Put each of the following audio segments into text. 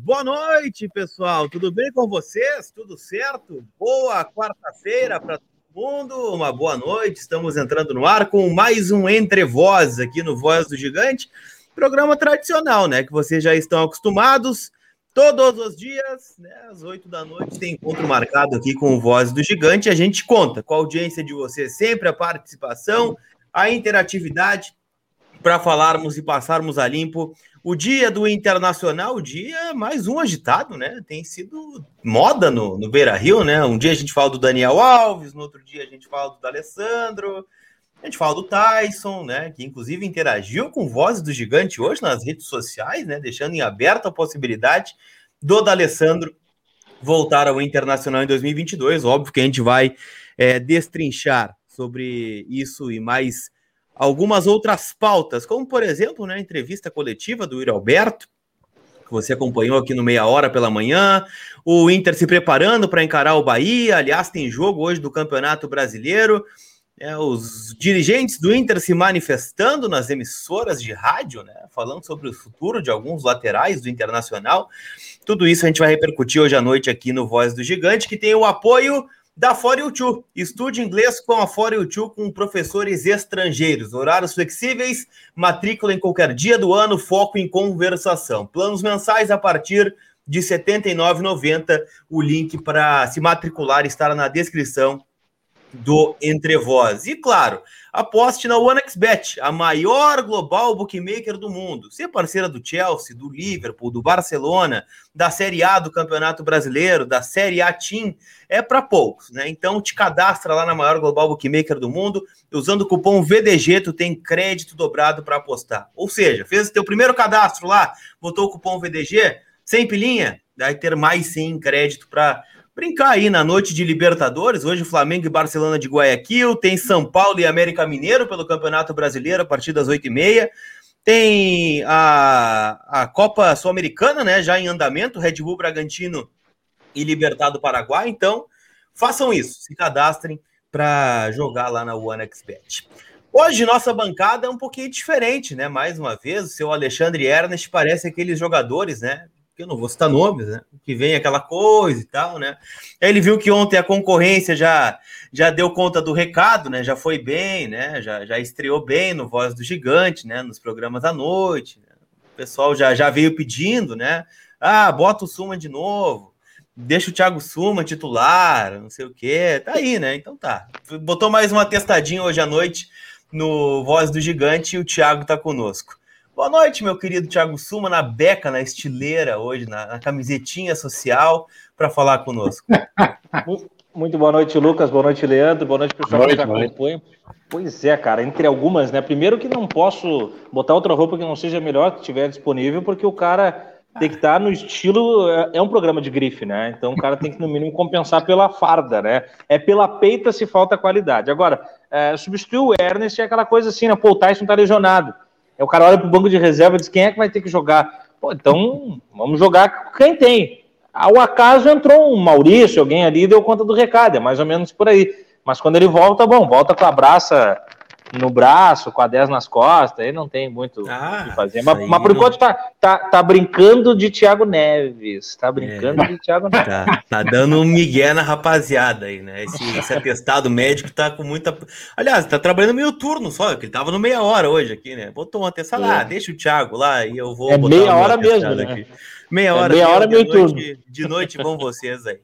Boa noite, pessoal. Tudo bem com vocês? Tudo certo? Boa quarta-feira para todo mundo. Uma boa noite. Estamos entrando no ar com mais um Entre Vozes aqui no Voz do Gigante. Programa tradicional, né? Que vocês já estão acostumados. Todos os dias, né, às oito da noite, tem encontro marcado aqui com o Voz do Gigante. A gente conta com a audiência de vocês sempre, a participação, a interatividade para falarmos e passarmos a limpo o dia do Internacional, o dia mais um agitado, né? Tem sido moda no, no Beira Rio, né? Um dia a gente fala do Daniel Alves, no outro dia a gente fala do Alessandro, a gente fala do Tyson, né? Que inclusive interagiu com Vozes do Gigante hoje nas redes sociais, né? Deixando em aberto a possibilidade do D'Alessandro voltar ao Internacional em 2022. Óbvio que a gente vai é, destrinchar sobre isso e mais algumas outras pautas, como por exemplo, né, a entrevista coletiva do Yuri Alberto, que você acompanhou aqui no meia hora pela manhã, o Inter se preparando para encarar o Bahia, aliás, tem jogo hoje do Campeonato Brasileiro é, os dirigentes do Inter se manifestando nas emissoras de rádio, né, falando sobre o futuro de alguns laterais do Internacional. Tudo isso a gente vai repercutir hoje à noite aqui no Voz do Gigante, que tem o apoio da ForUTU. Estude inglês com a ForUTU com professores estrangeiros. Horários flexíveis, matrícula em qualquer dia do ano, foco em conversação. Planos mensais a partir de R$ 79,90. O link para se matricular está na descrição do Entre Voz. E claro, aposte na OneXBet, a maior global bookmaker do mundo. Ser parceira do Chelsea, do Liverpool, do Barcelona, da Série A do Campeonato Brasileiro, da Série A Team, é para poucos, né? Então te cadastra lá na maior global bookmaker do mundo, usando o cupom VDG, tu tem crédito dobrado para apostar. Ou seja, fez o teu primeiro cadastro lá, botou o cupom VDG, sem pilinha, vai ter mais sim crédito para brincar aí na noite de Libertadores. Hoje, Flamengo e Barcelona de Guayaquil. Tem São Paulo e América Mineiro pelo Campeonato Brasileiro a partir das 8h30. Tem a, a Copa Sul-Americana, né? Já em andamento, Red Bull Bragantino e Libertado Paraguai. Então, façam isso, se cadastrem para jogar lá na OneXBet. Hoje, nossa bancada é um pouquinho diferente, né? Mais uma vez, o seu Alexandre Ernest parece aqueles jogadores, né? Eu não vou citar nomes, né? Que vem aquela coisa e tal, né? Ele viu que ontem a concorrência já já deu conta do recado, né? Já foi bem, né? Já, já estreou bem no Voz do Gigante, né? Nos programas à noite. Né? O pessoal já, já veio pedindo, né? Ah, bota o Suma de novo. Deixa o Thiago Suma titular, não sei o quê. Tá aí, né? Então tá. Botou mais uma testadinha hoje à noite no Voz do Gigante e o Thiago tá conosco. Boa noite, meu querido Thiago Suma, na beca, na estileira hoje, na, na camisetinha social, para falar conosco. Muito boa noite, Lucas. Boa noite, Leandro. Boa noite, pessoal que acompanha. Pois é, cara, entre algumas, né? Primeiro que não posso botar outra roupa que não seja melhor que tiver disponível, porque o cara tem que estar no estilo. É, é um programa de grife, né? Então o cara tem que, no mínimo, compensar pela farda, né? É pela peita se falta qualidade. Agora, é, substituir o Ernest é aquela coisa assim, né? Pô, o Tyson tá lesionado. Aí o cara olha pro banco de reserva e diz: quem é que vai ter que jogar? Pô, então vamos jogar quem tem. Ao acaso entrou um Maurício, alguém ali deu conta do recado, é mais ou menos por aí. Mas quando ele volta, bom, volta com a braça no braço, com a 10 nas costas, aí não tem muito ah, o que fazer. Mas, mas, por enquanto tá, tá, tá brincando de Thiago Neves. Tá brincando é, de Thiago Neves. Tá, tá, dando um migué na rapaziada aí, né? Esse, esse atestado médico tá com muita. Aliás, tá trabalhando meio turno só, que ele tava no meia hora hoje aqui, né? Botou um atestado lá, é. ah, deixa o Thiago lá e eu vou. É meia hora mesmo, né? Meia hora, é meia hora, meio turno. De noite vão vocês aí.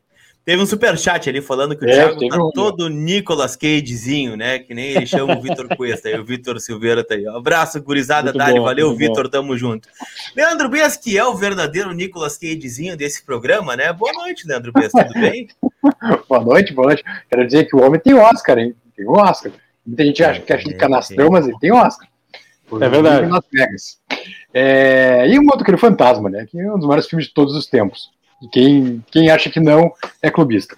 Teve um super chat ali falando que o é, Thiago tá um... todo Nicolas Cagezinho, né? Que nem ele chama o Vitor Cuesta. e o Vitor Silveira tá aí. Um abraço, gurizada, Dali. Valeu, Vitor. Tamo junto. Leandro Bias, que é o verdadeiro Nicolas Cagezinho desse programa, né? Boa noite, Leandro Bias. Tudo bem? boa noite, boa noite. Quero dizer que o homem tem Oscar, hein? Tem um Oscar. Muita gente acha que é de canastrão, mas ele tem Oscar. é verdade. Nas Vegas. É... E um outro, aquele fantasma, né? Que é um dos maiores filmes de todos os tempos. E quem, quem acha que não é clubista.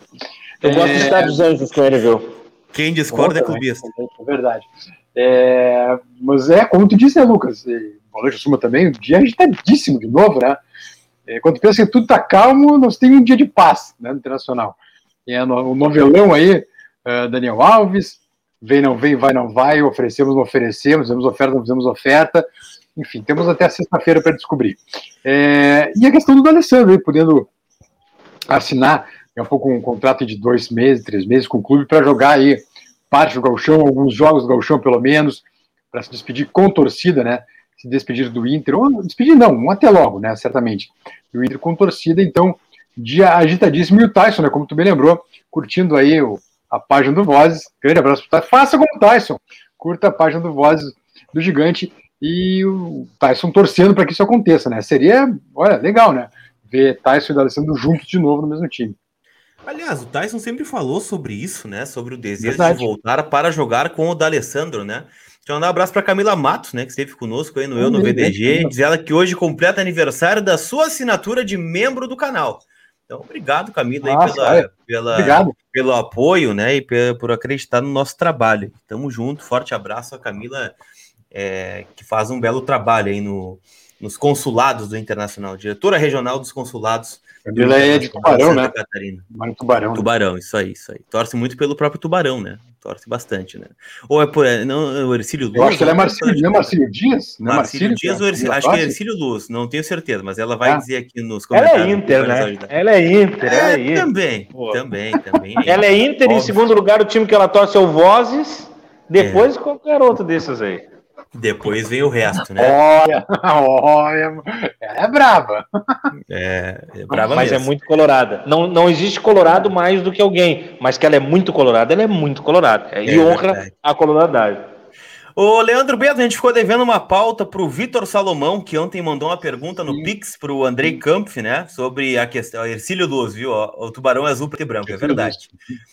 Eu gosto de Estados dos Anjos ele, viu? Quem discorda é clubista. É verdade. É, mas é, como tu disse, né, Lucas? Boa noite, Suma também. O dia é agitadíssimo de novo, né? É, quando pensa que tudo tá calmo, nós temos um dia de paz né, no Internacional. É, o novelão aí, uh, Daniel Alves, vem, não vem, vai, não vai, oferecemos, não oferecemos, fizemos oferta, não fizemos oferta. Enfim, temos até sexta-feira para descobrir. É, e a questão do Alessandro, podendo assinar é um pouco um contrato de dois meses, três meses com o clube para jogar aí parte do Galchão, alguns jogos do Galchão pelo menos, para se despedir com torcida, né? Se despedir do Inter, ou despedir não, um até logo, né? Certamente. Do Inter com torcida, então, dia agitadíssimo. E o Tyson, né? Como tu bem lembrou, curtindo aí o, a página do Vozes. Grande abraço para Tyson. Faça como o Tyson. Curta a página do Vozes do Gigante e o Tyson torcendo para que isso aconteça, né? Seria, olha, legal, né? Ver Tyson e o Alessandro juntos de novo no mesmo time. Aliás, o Tyson sempre falou sobre isso, né? Sobre o desejo Verdade. de voltar para jogar com o D'Alessandro, né? Deixa eu mandar um abraço para Camila Matos, né? Que esteve conosco aí no Eu no VDG. Diz ela que hoje completa aniversário da sua assinatura de membro do canal. Então, obrigado, Camila, Nossa, aí pela, pela pelo apoio, né? E por acreditar no nosso trabalho. Tamo junto, forte abraço a Camila, é, que faz um belo trabalho aí no, nos consulados do Internacional, diretora regional dos consulados. Ele é de Tubarão, né? Catarina. Mas tubarão. Né? Tubarão, né? isso aí, isso aí. Torce muito pelo próprio Tubarão, né? Torce bastante, né? Ou é por. Não, o Ercílio Luz. Eu acho que ele é Marcílio, não é Marcílio Dias? Não é Marcílio, Dias ou Ercílio, Acho que é Ercílio Luz, não tenho certeza, mas ela vai ah. dizer aqui nos comentários. Ela é Inter, né? Ela é Inter, ela é, é Inter. Também, Pô. também, também. É ela é Inter, Óbvio. em segundo lugar, o time que ela torce é o Vozes, depois é. qualquer outro desses aí. Depois vem o resto, né? Olha, olha, é brava. É, é brava Mas é mesmo. é muito colorada. Não, não existe colorado mais do que alguém, mas que ela é muito colorada, ela é muito colorada. É, e honra verdade. a coloradade. Ô, Leandro Beto, a gente ficou devendo uma pauta para o Vitor Salomão, que ontem mandou uma pergunta no Sim. Pix para o Andrei Kampf, né? Sobre a questão. Ercílio Luz, viu? O tubarão é azul, preto e branco, é verdade.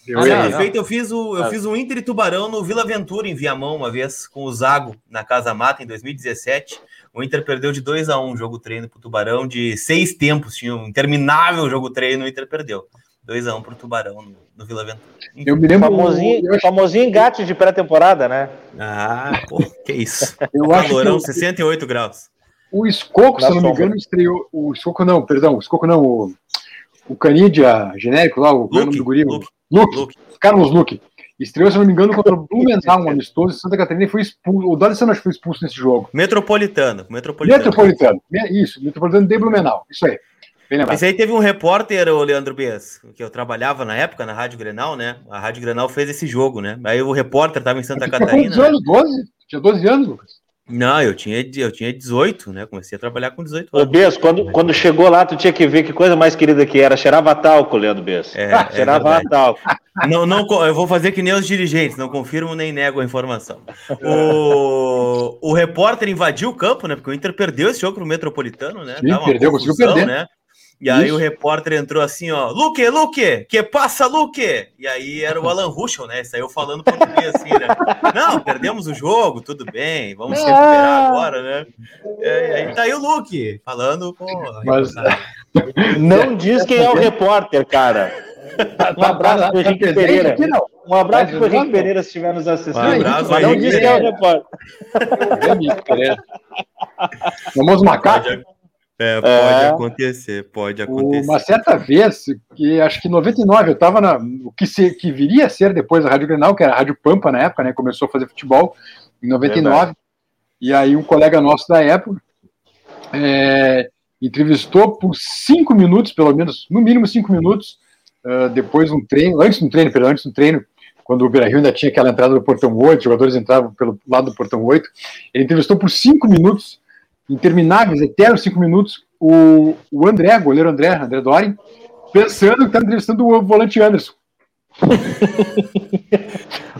Eu, ah, não, feito, eu fiz o, eu ah. fiz um Inter e Tubarão no Vila Aventura, em Viamão, uma vez, com o Zago, na Casa Mata, em 2017. O Inter perdeu de 2 a 1 um jogo treino para o Tubarão, de seis tempos. Tinha um interminável jogo treino, o Inter perdeu. 2x1 um pro Tubarão no, no Vila Ventura. Eu me lembro. Famosinho, eu famosinho engate de pré-temporada, né? Ah, pô, que isso. eu Calorão, acho que 68 graus. O Escoco, se eu não me engano, estreou. O Escoco não, perdão, o Escoco não, o, o Canidia genérico lá, o nome do guri. Luke, Luke, Luke. Carlos Luke. Estreou, se não me engano, contra o Blumenau, um amistoso, Santa Catarina, e foi expulso. O D'Alessandro acho que foi expulso nesse jogo. Metropolitano. Metropolitano. Metropolitano. Isso, Metropolitano de Blumenau. Isso aí. Mas aí teve um repórter, o Leandro Bias, que eu trabalhava na época na Rádio Grenal, né? A Rádio Grenal fez esse jogo, né? Aí o repórter estava em Santa Catarina. Quantos anos? 12? Tinha 12 anos, Lucas? Não, eu tinha, eu tinha 18, né? Comecei a trabalhar com 18 anos. Ô, Bias, quando, quando chegou lá, tu tinha que ver que coisa mais querida que era. Cheirava talco, Leandro Bias. É, é Cheirava é talco. Não, não, eu vou fazer que nem os dirigentes, não confirmo nem nego a informação. O, o repórter invadiu o campo, né? Porque o Inter perdeu esse jogo pro Metropolitano, né? Sim, perdeu, conseguiu perder. Né? E aí Isso. o repórter entrou assim, ó, Luque, Luque, que passa, Luque? E aí era o Alan Ruschel, né? Saiu falando português assim, né? Não, perdemos o jogo, tudo bem, vamos se recuperar agora, né? E aí tá aí o Luque, falando com... Mas... Não diz quem é o repórter, cara. Um abraço pro Henrique Pereira. Um abraço pro Henrique Pereira se estiver nos assistindo. Um abraço, não diz quem é o repórter. Vamos macaco. É, pode é, acontecer, pode acontecer. Uma certa vez, que acho que em 99, eu estava na. O que, se, que viria a ser depois a Rádio Grenal, que era a Rádio Pampa na época, né? Começou a fazer futebol em 99. E aí um colega nosso da época é, entrevistou por cinco minutos, pelo menos, no mínimo cinco minutos, uh, depois um treino, antes do treino, perdão, antes do treino, quando o Beira Rio ainda tinha aquela entrada do portão 8, os jogadores entravam pelo lado do portão 8. Ele entrevistou por cinco minutos intermináveis, eternos cinco minutos, o, o André, goleiro André, André Dorin, pensando que está entrevistando o volante Anderson.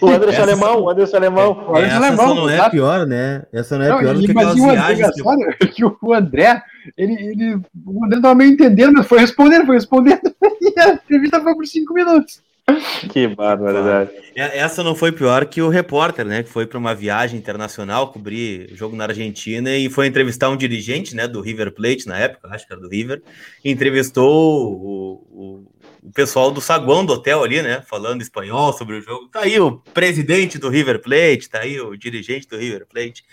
o Anderson Alemão, o Anderson Alemão. É, o Anderson essa Alemão, não é tá? pior, né? Essa não é não, pior do que aquelas viagens. Que... que o André, ele, ele, o André estava meio entendendo, mas foi respondendo, foi respondendo, e a entrevista foi por cinco minutos. Que barbaridade. Essa não foi pior que o repórter, né? Que foi para uma viagem internacional cobrir jogo na Argentina e foi entrevistar um dirigente, né? Do River Plate na época, acho que era do River. Entrevistou o, o, o pessoal do saguão do hotel ali, né? Falando espanhol sobre o jogo. Tá aí o presidente do River Plate, tá aí o dirigente do River Plate.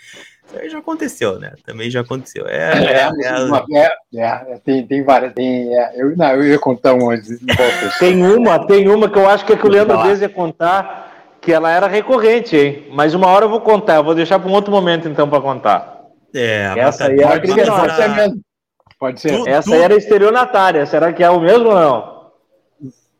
Aí já aconteceu, né? Também já aconteceu. É, é, é, é, é tem, tem várias. Tem, eu, não, eu ia contar uma. tem uma, tem uma que eu acho que, é que o Leandro Dez ia contar, que ela era recorrente, hein? Mas uma hora eu vou contar, eu vou deixar para um outro momento então para contar. É, essa aí é a Pode ser mesmo. Pode ser. Tu, essa tu... era estelionatária. Será que é o mesmo ou não?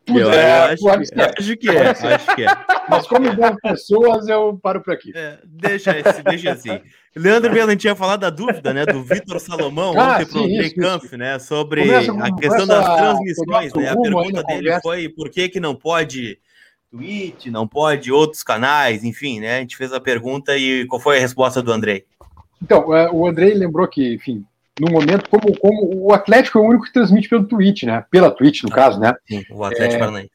Eu, é, eu acho, que, acho, que é, acho que é. Mas como envolve pessoas, eu paro por aqui. É, deixa, deixa assim. Leandro Belo, a gente ia falar da dúvida, né, do Vitor Salomão, ah, ontem para o André Kampf, né, sobre começa, a questão das transmissões, né, a pergunta dele foi por que que não pode Twitch, não pode outros canais, enfim, né, a gente fez a pergunta e qual foi a resposta do Andrei? Então, é, o Andrei lembrou que, enfim, no momento, como, como o Atlético é o único que transmite pelo Twitch, né? Pela Twitch, no ah, caso, né? Sim, o Atlético é, Paranaense.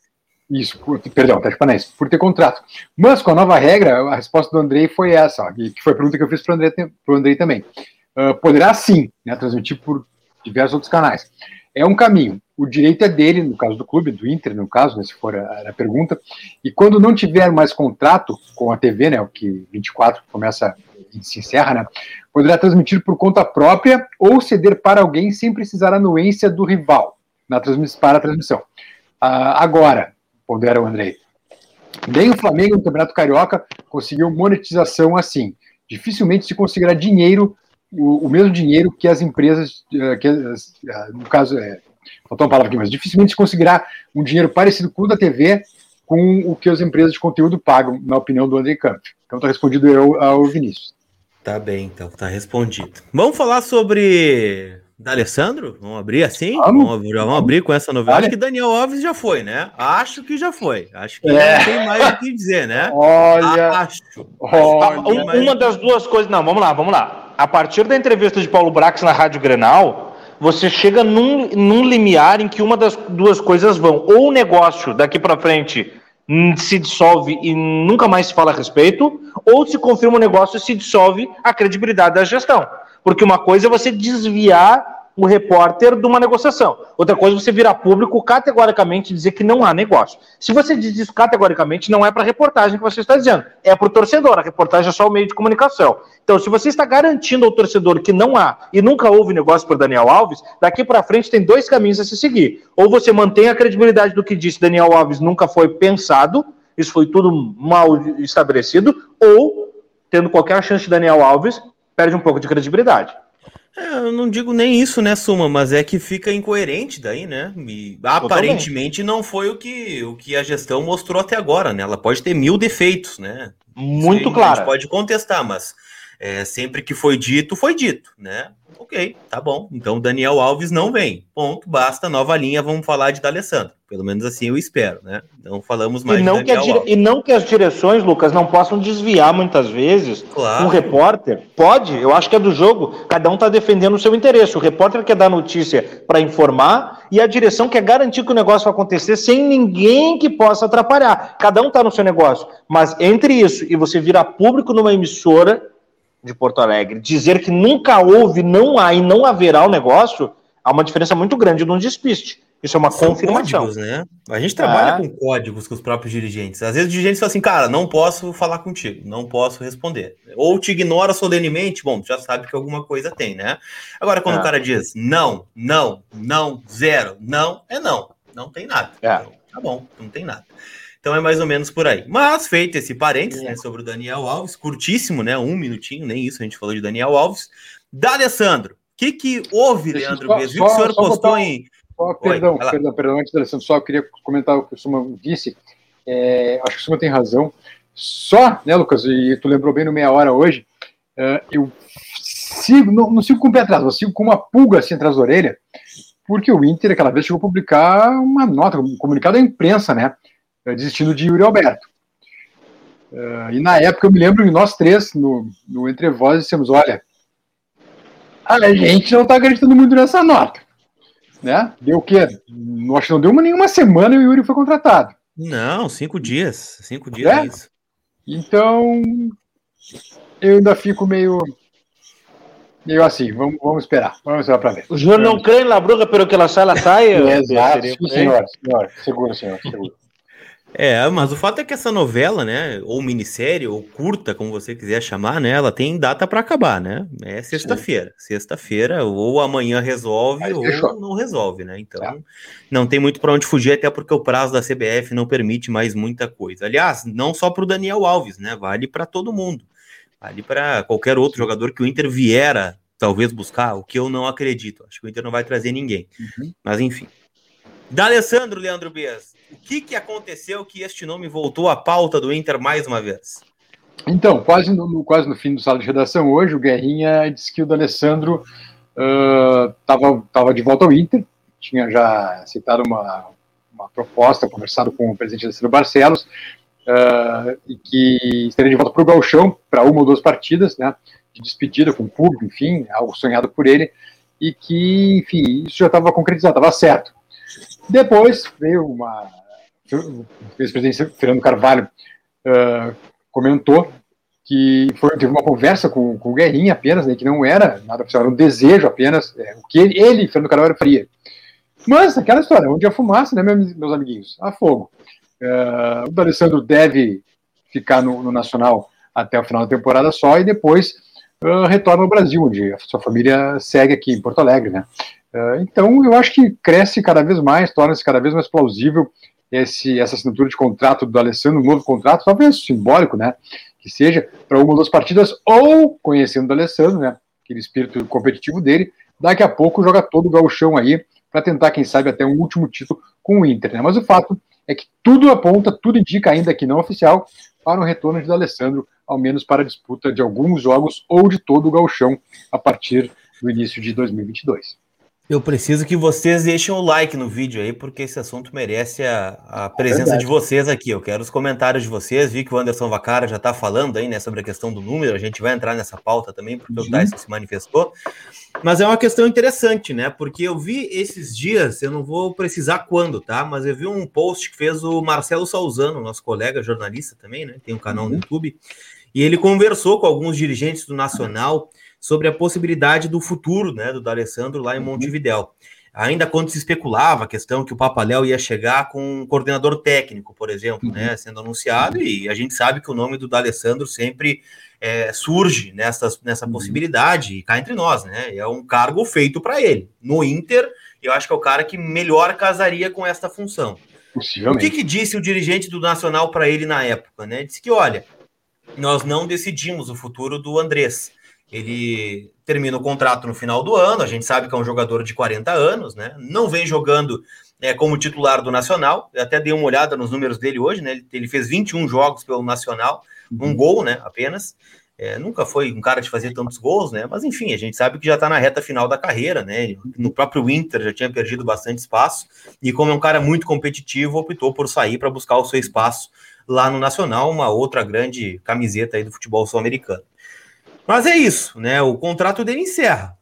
Isso, por, perdão, Atlético Paranaense, por ter contrato. Mas com a nova regra, a resposta do Andrei foi essa, ó, que foi a pergunta que eu fiz para o Andrei, Andrei também. Uh, poderá sim, né, transmitir por diversos outros canais. É um caminho. O direito é dele, no caso do clube, do Inter, no caso, né, se for a, a pergunta. E quando não tiver mais contrato com a TV, né, o que 24 começa se encerra, né, poderá transmitir por conta própria ou ceder para alguém sem precisar anuência do rival na para a transmissão. Ah, agora, pondera o Andrei, nem o Flamengo no Campeonato Carioca conseguiu monetização assim. Dificilmente se conseguirá dinheiro, o, o mesmo dinheiro que as empresas, eh, que as, eh, no caso, é, faltou uma palavra aqui, mas dificilmente se conseguirá um dinheiro parecido com o da TV com o que as empresas de conteúdo pagam, na opinião do André Camp. Então está respondido eu ao Vinícius. Tá bem, então, tá respondido. Vamos falar sobre D'Alessandro? Vamos abrir assim? Vamos, vamos, vamos abrir com essa novidade. Acho que Daniel Alves já foi, né? Acho que já foi. Acho que é. não tem mais o que dizer, né? Olha. Acho. Olha. Uma das duas coisas. Não, vamos lá, vamos lá. A partir da entrevista de Paulo Brax na Rádio Grenal, você chega num, num limiar em que uma das duas coisas vão. Ou o negócio daqui para frente se dissolve e nunca mais se fala a respeito, ou se confirma o negócio e se dissolve a credibilidade da gestão. Porque uma coisa é você desviar o repórter de uma negociação. Outra coisa é você virar público categoricamente dizer que não há negócio. Se você diz isso categoricamente, não é para a reportagem que você está dizendo, é para o torcedor. A reportagem é só o meio de comunicação. Então, se você está garantindo ao torcedor que não há e nunca houve negócio por Daniel Alves, daqui para frente tem dois caminhos a se seguir. Ou você mantém a credibilidade do que disse Daniel Alves nunca foi pensado, isso foi tudo mal estabelecido, ou, tendo qualquer chance de Daniel Alves, perde um pouco de credibilidade. É, eu não digo nem isso, né, Suma, mas é que fica incoerente daí, né? E, aparentemente não foi o que, o que a gestão mostrou até agora, né? Ela pode ter mil defeitos, né? Muito claro. A gente pode contestar, mas é, sempre que foi dito, foi dito, né? Ok, tá bom. Então Daniel Alves não vem. Ponto, basta, nova linha, vamos falar de D'Alessandro. Pelo menos assim eu espero, né? Não falamos mais e não, que dire... e não que as direções, Lucas, não possam desviar muitas vezes claro. um repórter. Pode, eu acho que é do jogo, cada um está defendendo o seu interesse. O repórter quer dar notícia para informar e a direção quer garantir que o negócio vai acontecer sem ninguém que possa atrapalhar. Cada um está no seu negócio. Mas entre isso e você virar público numa emissora de Porto Alegre dizer que nunca houve, não há e não haverá o negócio, há uma diferença muito grande de um despiste. Isso é uma São confirmação. Códigos, né? A gente trabalha é. com códigos com os próprios dirigentes. Às vezes o dirigente fala assim, cara, não posso falar contigo, não posso responder. Ou te ignora solenemente, bom, já sabe que alguma coisa tem, né? Agora, quando o cara diz não, não, não, zero, não, é não. Não tem nada. É. Então, tá bom, não tem nada. Então é mais ou menos por aí. Mas feito esse parênteses né, sobre o Daniel Alves, curtíssimo, né? Um minutinho, nem isso a gente falou de Daniel Alves. Da Alessandro, o que, que houve, Deixa Leandro Bezos? Viu que o senhor postou botar... em. Só, perdão, Oi, perdão, perdão, antes da Alessandro, só queria comentar o que o Suma disse. É, acho que o Suma tem razão. Só, né, Lucas, e tu lembrou bem no meia hora hoje, uh, eu sigo, não, não, sigo com o pé atrás, eu sigo com uma pulga assim atrás da orelha, porque o Inter aquela vez chegou a publicar uma nota, um comunicado à imprensa, né? É, desistindo de Yuri Alberto. Uh, e na época eu me lembro que nós três, no, no Entre Vozes, dissemos: olha, a gente não está acreditando muito nessa nota. Né? Deu o quê? Acho que não deu uma, nenhuma semana e o Yuri foi contratado. Não, cinco dias. Cinco dias é? isso. Então, eu ainda fico meio. Meio assim, vamos, vamos esperar. Vamos esperar para ver. O senhor não crê na bruxa pelo que ela sai, ela sai? É, exato, sim, senhor, senhor. Seguro, senhor, seguro. É, mas o fato é que essa novela, né, ou minissérie, ou curta, como você quiser chamar, né, ela tem data para acabar, né? É sexta-feira. Sexta-feira, ou amanhã resolve, Aí, ou fechou. não resolve, né? Então, é. não tem muito para onde fugir, até porque o prazo da CBF não permite mais muita coisa. Aliás, não só para o Daniel Alves, né? Vale para todo mundo. ali para qualquer outro jogador que o Inter viera talvez buscar, o que eu não acredito. Acho que o Inter não vai trazer ninguém. Uhum. Mas enfim. D'Alessandro, Leandro Bias, o que, que aconteceu que este nome voltou à pauta do Inter mais uma vez? Então, quase no, quase no fim do sala de redação hoje, o Guerrinha disse que o D'Alessandro estava uh, tava de volta ao Inter, tinha já citado uma, uma proposta, conversado com o presidente Alessandro Barcelos, uh, e que estaria de volta para o Galchão para uma ou duas partidas, né, de despedida com o público, enfim, algo sonhado por ele, e que, enfim, isso já estava concretizado, estava certo. Depois veio uma. O ex-presidente Fernando Carvalho uh, comentou que foi, teve uma conversa com, com o Guerrinha apenas, né, que não era nada oficial, era um desejo apenas, é, o que ele, ele, Fernando Carvalho, faria. Mas aquela história, onde a fumaça, né, meus, meus amiguinhos? A fogo. Uh, o D'Alessandro deve ficar no, no, Nacional até o final da temporada só e depois uh, retorna ao Brasil, onde a sua família segue aqui em Porto Alegre, né? Uh, então eu acho que cresce cada vez mais, torna-se cada vez mais plausível esse, essa assinatura de contrato do Alessandro, um novo contrato, talvez simbólico, né? Que seja para uma das partidas, ou conhecendo o Alessandro, né? Aquele espírito competitivo dele, daqui a pouco joga todo o gauchão aí para tentar, quem sabe, até um último título com o Inter. Né? Mas o fato é que tudo aponta, tudo indica, ainda que não oficial, para um retorno de Alessandro, ao menos para a disputa de alguns jogos ou de todo o gauchão a partir do início de 2022. Eu preciso que vocês deixem o like no vídeo aí, porque esse assunto merece a, a presença é de vocês aqui. Eu quero os comentários de vocês. Vi que o Anderson Vacara já está falando aí né, sobre a questão do número. A gente vai entrar nessa pauta também, porque uhum. o Tyson se manifestou. Mas é uma questão interessante, né? Porque eu vi esses dias, eu não vou precisar quando, tá? Mas eu vi um post que fez o Marcelo Salzano, nosso colega jornalista também, né? Tem um canal no uhum. YouTube. E ele conversou com alguns dirigentes do Nacional sobre a possibilidade do futuro né, do D'Alessandro lá em uhum. Montevidéu. Ainda quando se especulava a questão que o Papaléu ia chegar com um coordenador técnico, por exemplo, né, uhum. sendo anunciado, e a gente sabe que o nome do D'Alessandro sempre é, surge nessa, nessa uhum. possibilidade, e cá entre nós, né? É um cargo feito para ele. No Inter, eu acho que é o cara que melhor casaria com esta função. O que, que disse o dirigente do Nacional para ele na época? Né? Disse que, olha, nós não decidimos o futuro do Andrés. Ele termina o contrato no final do ano, a gente sabe que é um jogador de 40 anos, né? Não vem jogando é, como titular do Nacional. Eu até dei uma olhada nos números dele hoje, né? Ele, fez 21 jogos pelo Nacional, um uhum. gol, né? Apenas. É, nunca foi um cara de fazer tantos gols, né? Mas enfim, a gente sabe que já está na reta final da carreira, né? No próprio Inter já tinha perdido bastante espaço, e como é um cara muito competitivo, optou por sair para buscar o seu espaço lá no Nacional, uma outra grande camiseta aí do futebol sul-americano. Mas é isso, né? O contrato dele encerra.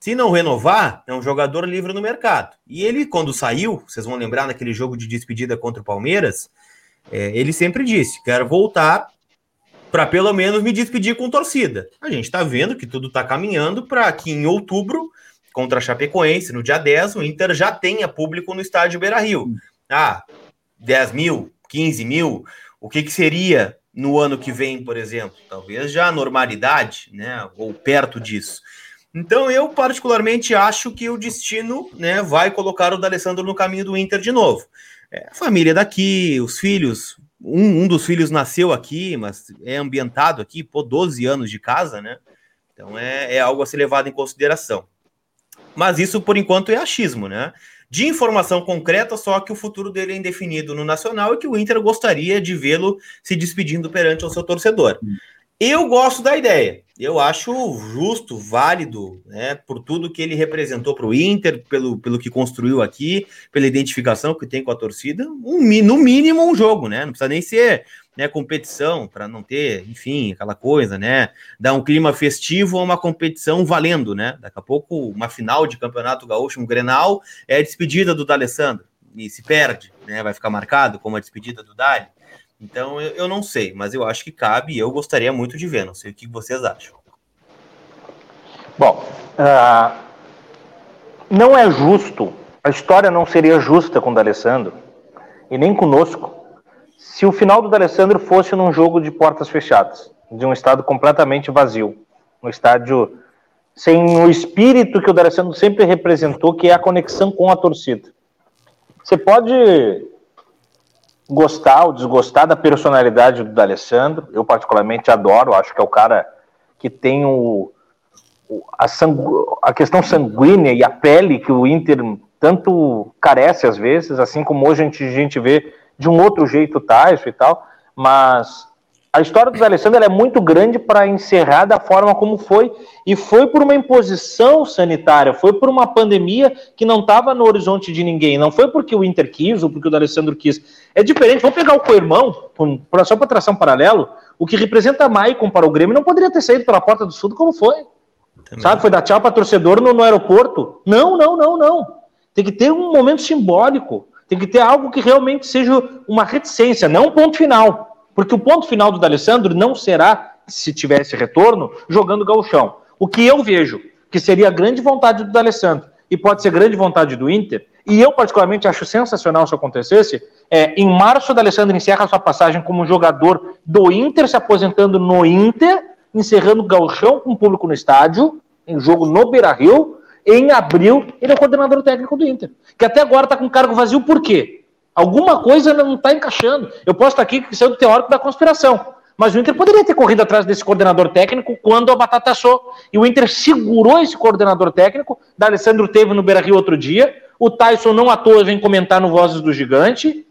Se não renovar, é um jogador livre no mercado. E ele, quando saiu, vocês vão lembrar naquele jogo de despedida contra o Palmeiras, é, ele sempre disse: quero voltar para pelo menos me despedir com torcida. A gente está vendo que tudo está caminhando para que em outubro, contra a Chapecoense, no dia 10, o Inter já tenha público no estádio Beira Rio. Ah, 10 mil, 15 mil, o que, que seria no ano que vem, por exemplo, talvez já a normalidade, né, ou perto disso. Então eu particularmente acho que o destino, né, vai colocar o D'Alessandro no caminho do Inter de novo. É, família daqui, os filhos, um, um, dos filhos nasceu aqui, mas é ambientado aqui, por 12 anos de casa, né? Então é, é algo a ser levado em consideração. Mas isso por enquanto é achismo, né? De informação concreta, só que o futuro dele é indefinido no Nacional e que o Inter gostaria de vê-lo se despedindo perante o seu torcedor. Eu gosto da ideia. Eu acho justo, válido, né, por tudo que ele representou para o Inter, pelo, pelo que construiu aqui, pela identificação que tem com a torcida, um, no mínimo um jogo, né? Não precisa nem ser né, competição, para não ter, enfim, aquela coisa, né? Dar um clima festivo a uma competição valendo, né? Daqui a pouco, uma final de campeonato gaúcho, um Grenal, é a despedida do D'Alessandro, e se perde, né? Vai ficar marcado como a despedida do Dali. Então, eu, eu não sei, mas eu acho que cabe e eu gostaria muito de ver, não sei o que vocês acham. Bom, uh, não é justo, a história não seria justa com o D'Alessandro, e nem conosco, se o final do D'Alessandro fosse num jogo de portas fechadas, de um estado completamente vazio, um estádio sem o espírito que o D'Alessandro sempre representou, que é a conexão com a torcida. Você pode gostar ou desgostar da personalidade do D'Alessandro, eu particularmente adoro, acho que é o cara que tem o, a, sangu, a questão sanguínea e a pele que o Inter tanto carece às vezes, assim como hoje a gente, a gente vê de um outro jeito o Tyson e tal, mas a história do Alessandro é muito grande para encerrar da forma como foi, e foi por uma imposição sanitária, foi por uma pandemia que não estava no horizonte de ninguém, não foi porque o Inter quis ou porque o Alessandro quis. É diferente, vamos pegar o co-irmão, só para traçar um paralelo, o que representa Maicon para o Grêmio não poderia ter saído pela porta do sul como foi. Também. Sabe, foi dar tchau para torcedor no, no aeroporto. Não, não, não, não. Tem que ter um momento simbólico, tem que ter algo que realmente seja uma reticência, não um ponto final. Porque o ponto final do D'Alessandro não será, se tivesse retorno, jogando gauchão. O que eu vejo que seria a grande vontade do D'Alessandro e pode ser grande vontade do Inter, e eu particularmente acho sensacional se acontecesse, é, em março o D'Alessandro encerra sua passagem como jogador do Inter, se aposentando no Inter, encerrando o gauchão com o público no estádio, em jogo no Beira-Rio, em abril ele é o coordenador técnico do Inter, que até agora está com cargo vazio, por quê? Alguma coisa não está encaixando. Eu posso estar aqui sendo teórico da conspiração. Mas o Inter poderia ter corrido atrás desse coordenador técnico quando a batata assou. E o Inter segurou esse coordenador técnico. Da Alessandro teve no Beira Rio outro dia. O Tyson não à toa vem comentar no Vozes do Gigante.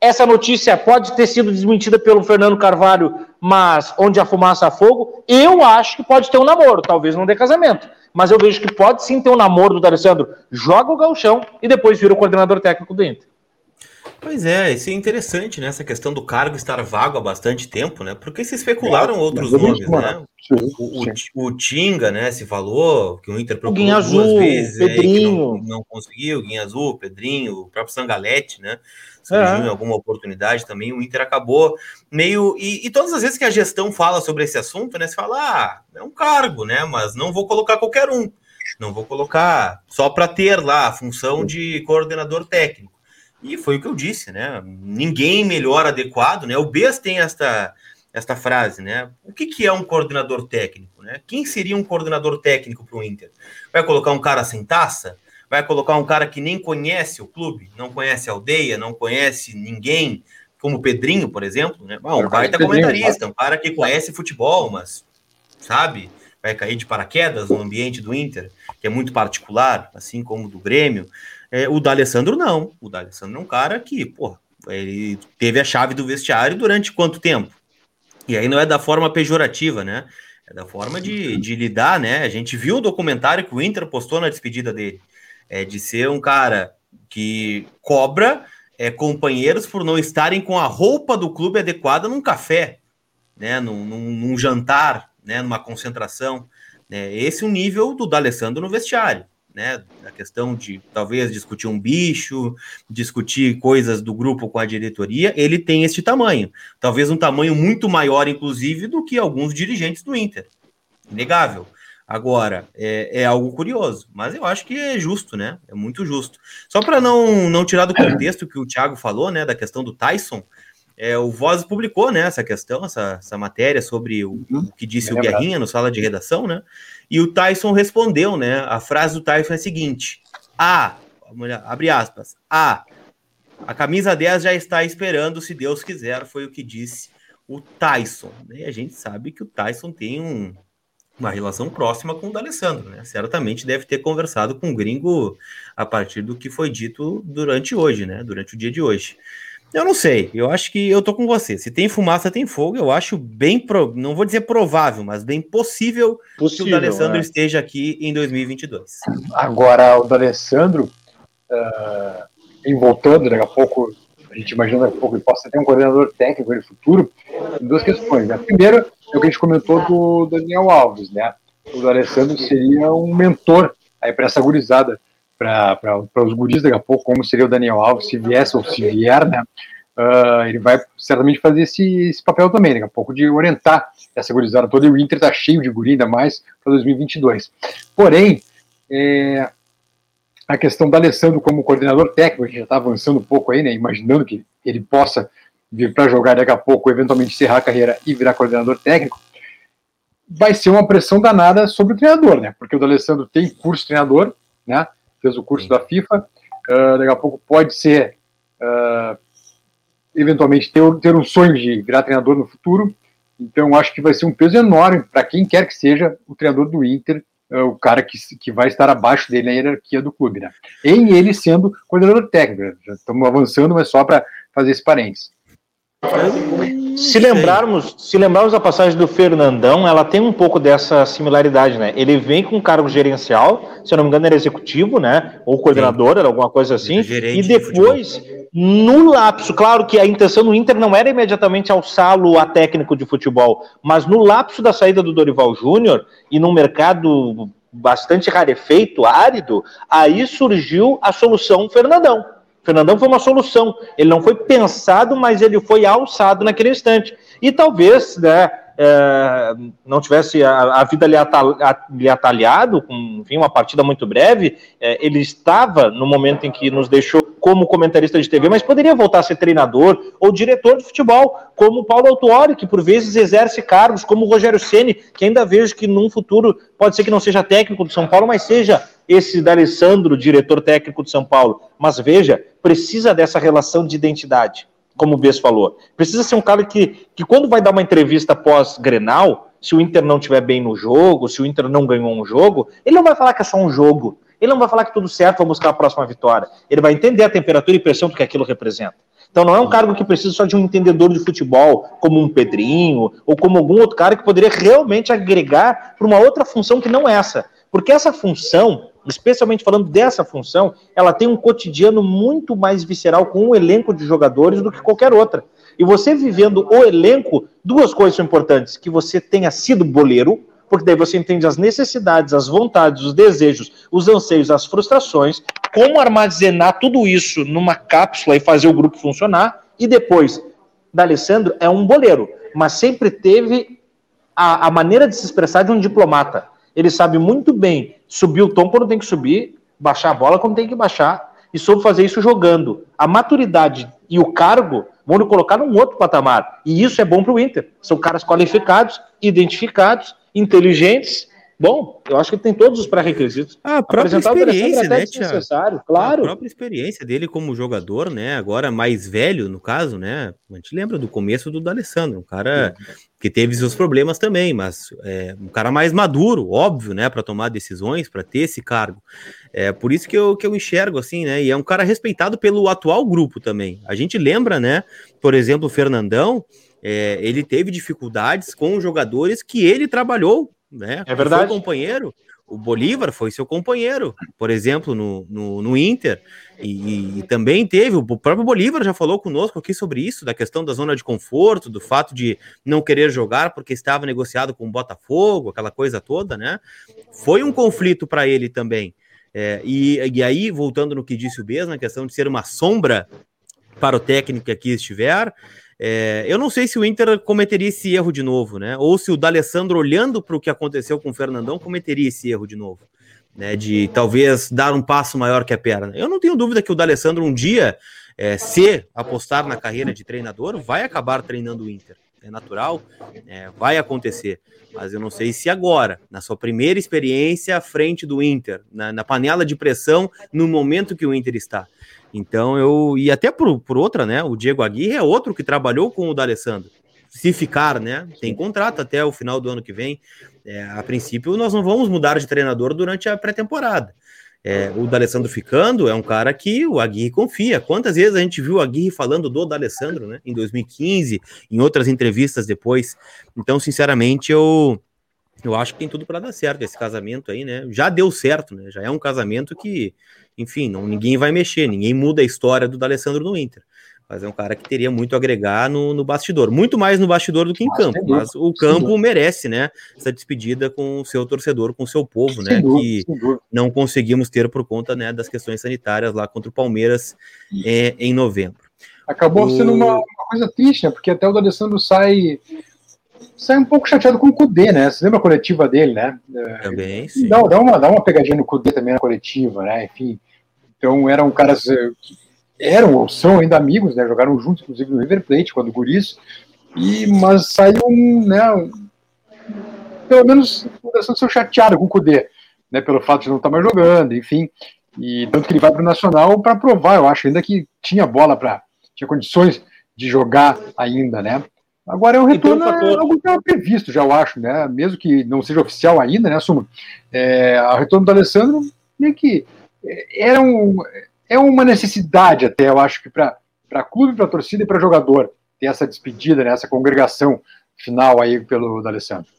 Essa notícia pode ter sido desmentida pelo Fernando Carvalho, mas onde a fumaça há fogo, eu acho que pode ter um namoro, talvez não dê casamento. Mas eu vejo que pode sim ter um namoro do D'Alessandro. Joga o galchão e depois vira o coordenador técnico do Inter. Pois é, isso é interessante, né? Essa questão do cargo estar vago há bastante tempo, né? Porque se especularam é, outros nomes, né? Sim, o, sim. o, o, Tinga, né? Se falou que o Inter procurou duas Azul, vezes, Pedrinho. Aí, não, não, conseguiu, o Guinha Azul, Pedrinho, o próprio Sangalete, né? Surgiu é. em alguma oportunidade também, o Inter acabou meio. E, e, todas as vezes que a gestão fala sobre esse assunto, né? Se fala, ah, é um cargo, né? Mas não vou colocar qualquer um. Não vou colocar só para ter lá a função de coordenador técnico. E foi o que eu disse, né? Ninguém melhor adequado, né? O Bes tem esta, esta frase, né? O que, que é um coordenador técnico, né? Quem seria um coordenador técnico para o Inter? Vai colocar um cara sem taça? Vai colocar um cara que nem conhece o clube, não conhece a aldeia, não conhece ninguém, como o Pedrinho, por exemplo, né? Um baita comentarista, um cara que conhece futebol, mas sabe? Vai cair de paraquedas no ambiente do Inter, que é muito particular, assim como do Grêmio. É, o D'Alessandro não. O D'Alessandro é um cara que, pô, ele teve a chave do vestiário durante quanto tempo? E aí não é da forma pejorativa, né? É da forma de, de lidar, né? A gente viu o documentário que o Inter postou na despedida dele. É de ser um cara que cobra é, companheiros por não estarem com a roupa do clube adequada num café, né? Num, num, num jantar, né? Numa concentração. Né? Esse é o nível do D'Alessandro no vestiário né? A questão de talvez discutir um bicho, discutir coisas do grupo com a diretoria, ele tem este tamanho. Talvez um tamanho muito maior, inclusive, do que alguns dirigentes do Inter. Inegável. Agora, é, é, algo curioso, mas eu acho que é justo, né? É muito justo. Só para não, não tirar do contexto que o Thiago falou, né, da questão do Tyson, é, o Voz publicou né, essa questão, essa, essa matéria sobre o, uhum. o que disse o Guerrinha no sala de redação, né? E o Tyson respondeu, né? A frase do Tyson é a seguinte: A, abre aspas, A, a camisa 10 já está esperando, se Deus quiser, foi o que disse o Tyson. E a gente sabe que o Tyson tem um, uma relação próxima com o D'Alessandro, né? Certamente deve ter conversado com o gringo a partir do que foi dito durante hoje, né? Durante o dia de hoje. Eu não sei, eu acho que eu tô com você. Se tem fumaça, tem fogo. Eu acho bem, pro... não vou dizer provável, mas bem possível, possível que o D'Alessandro é. esteja aqui em 2022. Agora, o D'Alessandro, uh, em voltando, daqui a pouco, a gente imagina daqui a pouco ele possa ter um coordenador técnico no futuro, duas questões. Né? A primeira é o que a gente comentou do Daniel Alves, né? O D'Alessandro seria um mentor aí para essa gurizada para os guris daqui a pouco, como seria o Daniel Alves, se viesse ou se vier, né? Uh, ele vai certamente fazer esse, esse, papel também, daqui a pouco, de orientar essa gurizada toda. E o Inter está cheio de guri, ainda mais para 2022. Porém, é, a questão da Alessandro como coordenador técnico, a gente já está avançando um pouco aí, né? Imaginando que ele possa vir para jogar daqui a pouco, eventualmente encerrar a carreira e virar coordenador técnico, vai ser uma pressão danada sobre o treinador, né? Porque o D'Alessandro tem curso treinador, né? fez o curso da FIFA, uh, daqui a pouco pode ser, uh, eventualmente, ter, ter um sonho de virar treinador no futuro, Então, acho que vai ser um peso enorme para quem quer que seja o treinador do Inter, é, o cara que, que vai estar abaixo dele na hierarquia do clube, né? Em ele sendo coordenador técnico. Já estamos avançando, mas só para fazer esse parênteses. Se lembrarmos, se lembrarmos a passagem do Fernandão, ela tem um pouco dessa similaridade, né? Ele vem com um cargo gerencial, se eu não me engano, era executivo, né? Ou coordenador, era alguma coisa assim. e depois, de no lapso, claro que a intenção do Inter não era imediatamente alçá-lo a técnico de futebol, mas no lapso da saída do Dorival Júnior e num mercado bastante rarefeito, árido, aí surgiu a solução Fernandão. Fernandão foi uma solução. Ele não foi pensado, mas ele foi alçado naquele instante. E talvez, né, é, não tivesse a, a vida lhe, atal, lhe atalhado, com enfim, uma partida muito breve, é, ele estava no momento em que nos deixou como comentarista de TV, mas poderia voltar a ser treinador ou diretor de futebol, como Paulo Autuori, que por vezes exerce cargos, como o Rogério Ceni, que ainda vejo que num futuro pode ser que não seja técnico do São Paulo, mas seja esse D'Alessandro, diretor técnico de São Paulo. Mas veja, precisa dessa relação de identidade como o Bess falou. Precisa ser um cara que, que quando vai dar uma entrevista pós-Grenal, se o Inter não estiver bem no jogo, se o Inter não ganhou um jogo, ele não vai falar que é só um jogo. Ele não vai falar que tudo certo, vamos buscar a próxima vitória. Ele vai entender a temperatura e pressão que aquilo representa. Então não é um cargo que precisa só de um entendedor de futebol, como um Pedrinho, ou como algum outro cara que poderia realmente agregar para uma outra função que não essa. Porque essa função especialmente falando dessa função, ela tem um cotidiano muito mais visceral com um elenco de jogadores do que qualquer outra. E você vivendo o elenco, duas coisas são importantes: que você tenha sido boleiro, porque daí você entende as necessidades, as vontades, os desejos, os anseios, as frustrações, como armazenar tudo isso numa cápsula e fazer o grupo funcionar, e depois, D'Alessandro é um boleiro, mas sempre teve a, a maneira de se expressar de um diplomata ele sabe muito bem subir o tom quando tem que subir, baixar a bola quando tem que baixar, e soube fazer isso jogando. A maturidade e o cargo vão lhe colocar num outro patamar. E isso é bom para o Inter. São caras qualificados, identificados, inteligentes Bom, eu acho que ele tem todos os pré-requisitos. A própria experiência, né, necessário, claro. A própria experiência dele como jogador, né, agora mais velho, no caso, né, a gente lembra do começo do D'Alessandro, um cara que teve seus problemas também, mas é, um cara mais maduro, óbvio, né, para tomar decisões, para ter esse cargo. É por isso que eu, que eu enxergo assim, né, e é um cara respeitado pelo atual grupo também. A gente lembra, né, por exemplo, o Fernandão, é, ele teve dificuldades com jogadores que ele trabalhou né? É verdade. Seu companheiro, o Bolívar foi seu companheiro, por exemplo, no, no, no Inter, e, e, também teve, o próprio Bolívar já falou conosco aqui sobre isso, da questão da zona de conforto, do fato de não querer jogar porque estava negociado com o Botafogo, aquela coisa toda, né? Foi um conflito para ele também. É, e, e aí, voltando no que disse o Bes, na questão de ser uma sombra para o técnico que aqui estiver, é, eu não sei se o Inter cometeria esse erro de novo, né? Ou se o D'Alessandro, olhando para o que aconteceu com o Fernandão, cometeria esse erro de novo, né? De talvez dar um passo maior que a perna. Eu não tenho dúvida que o D'Alessandro um dia, é, se apostar na carreira de treinador, vai acabar treinando o Inter. É natural, é, vai acontecer. Mas eu não sei se agora, na sua primeira experiência à frente do Inter, na, na panela de pressão, no momento que o Inter está. Então eu. E até por, por outra, né? O Diego Aguirre é outro que trabalhou com o D'Alessandro. Se ficar, né? Tem contrato até o final do ano que vem. É, a princípio, nós não vamos mudar de treinador durante a pré-temporada. É, o D'Alessandro ficando é um cara que o Aguirre confia. Quantas vezes a gente viu o Aguirre falando do D'Alessandro, né? Em 2015, em outras entrevistas depois. Então, sinceramente, eu eu acho que tem tudo para dar certo esse casamento aí, né? Já deu certo, né? Já é um casamento que enfim, não, ninguém vai mexer, ninguém muda a história do D'Alessandro no Inter. Mas é um cara que teria muito a agregar no, no bastidor, muito mais no bastidor do que em mas, campo. Mas o campo merece, né? Essa despedida com o seu torcedor, com o seu povo, né? Dúvida, que não conseguimos ter por conta né, das questões sanitárias lá contra o Palmeiras é, em novembro. Acabou o... sendo uma, uma, coisa triste, né? Porque até o D'Alessandro sai sai um pouco chateado com o Cudê, né? Você lembra a coletiva dele, né? Também, sim. Dá, dá, uma, dá uma pegadinha no Cudê também na coletiva, né? Enfim. Então eram caras eh, que eram ou são ainda amigos, né? Jogaram juntos, inclusive, no River Plate, quando Guris. E, mas saiu um, né? Um, pelo menos começando a ser chateado com o Cudê, né? Pelo fato de não estar mais jogando, enfim. E tanto que ele vai para o Nacional para provar, eu acho, ainda que tinha bola para. tinha condições de jogar ainda, né? Agora é um retorno fator... algo que estava previsto, já eu acho, né? Mesmo que não seja oficial ainda, né, Suma? É, o retorno do Alessandro meio que é, era um, é uma necessidade até, eu acho que para clube, para torcida e para jogador ter essa despedida, né, essa congregação final aí pelo Alessandro.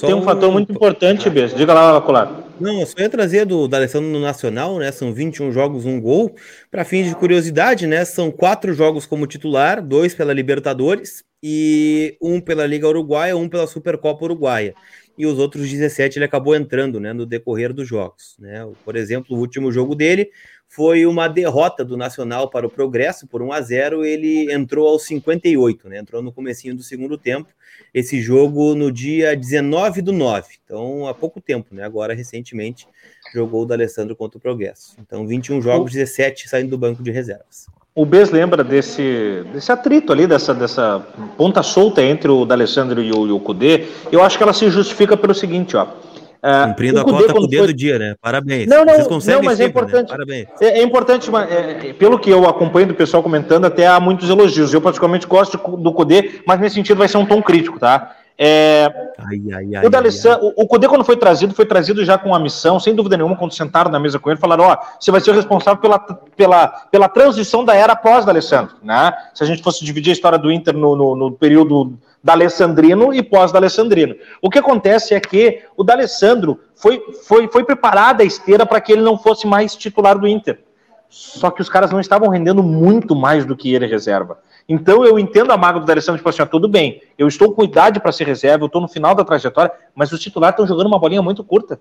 Tem um fator muito importante, Bess. Diga lá, Colar. Não, eu só ia trazer do Alessandro no Nacional, né? São 21 jogos, um gol. Para fins de curiosidade, né? São quatro jogos como titular, dois pela Libertadores e um pela Liga Uruguaia, um pela Supercopa Uruguaia. E os outros 17 ele acabou entrando, né? No decorrer dos jogos, né? Por exemplo, o último jogo dele foi uma derrota do Nacional para o Progresso por 1 a 0 ele entrou aos 58, né? Entrou no comecinho do segundo tempo. Esse jogo no dia 19 do 9. Então, há pouco tempo, né? Agora recentemente jogou o D'Alessandro contra o Progresso. Então, 21 jogos, 17 saindo do banco de reservas. O Bes lembra desse, desse atrito ali, dessa, dessa ponta solta entre o D'Alessandro e o, e o Cudê. Eu acho que ela se justifica pelo seguinte, ó. Uh, Cumprindo a cota com o dedo foi... do dia, né? Parabéns. Não, não, não mas é sempre, é importante. Né? Parabéns. É, é importante, mas, é, pelo que eu acompanho do pessoal comentando, até há muitos elogios. Eu particularmente gosto do Cudê, mas nesse sentido vai ser um tom crítico, tá? É, ai, ai, ai, o, D'Alessandro, o, o Cudê, quando foi trazido, foi trazido já com a missão, sem dúvida nenhuma, quando sentaram na mesa com ele, falaram: ó, você vai ser o responsável pela, pela, pela transição da era pós-D'Alessandro. Né? Se a gente fosse dividir a história do Inter no, no, no período D'Alessandrino e pós-D'Alessandrino. O que acontece é que o D'Alessandro foi, foi, foi preparada a esteira para que ele não fosse mais titular do Inter. Só que os caras não estavam rendendo muito mais do que ele reserva. Então eu entendo a mágoa do D'Alessandro, tipo assim, ó, tudo bem, eu estou com idade para ser reserva, eu estou no final da trajetória, mas os titulares estão jogando uma bolinha muito curta.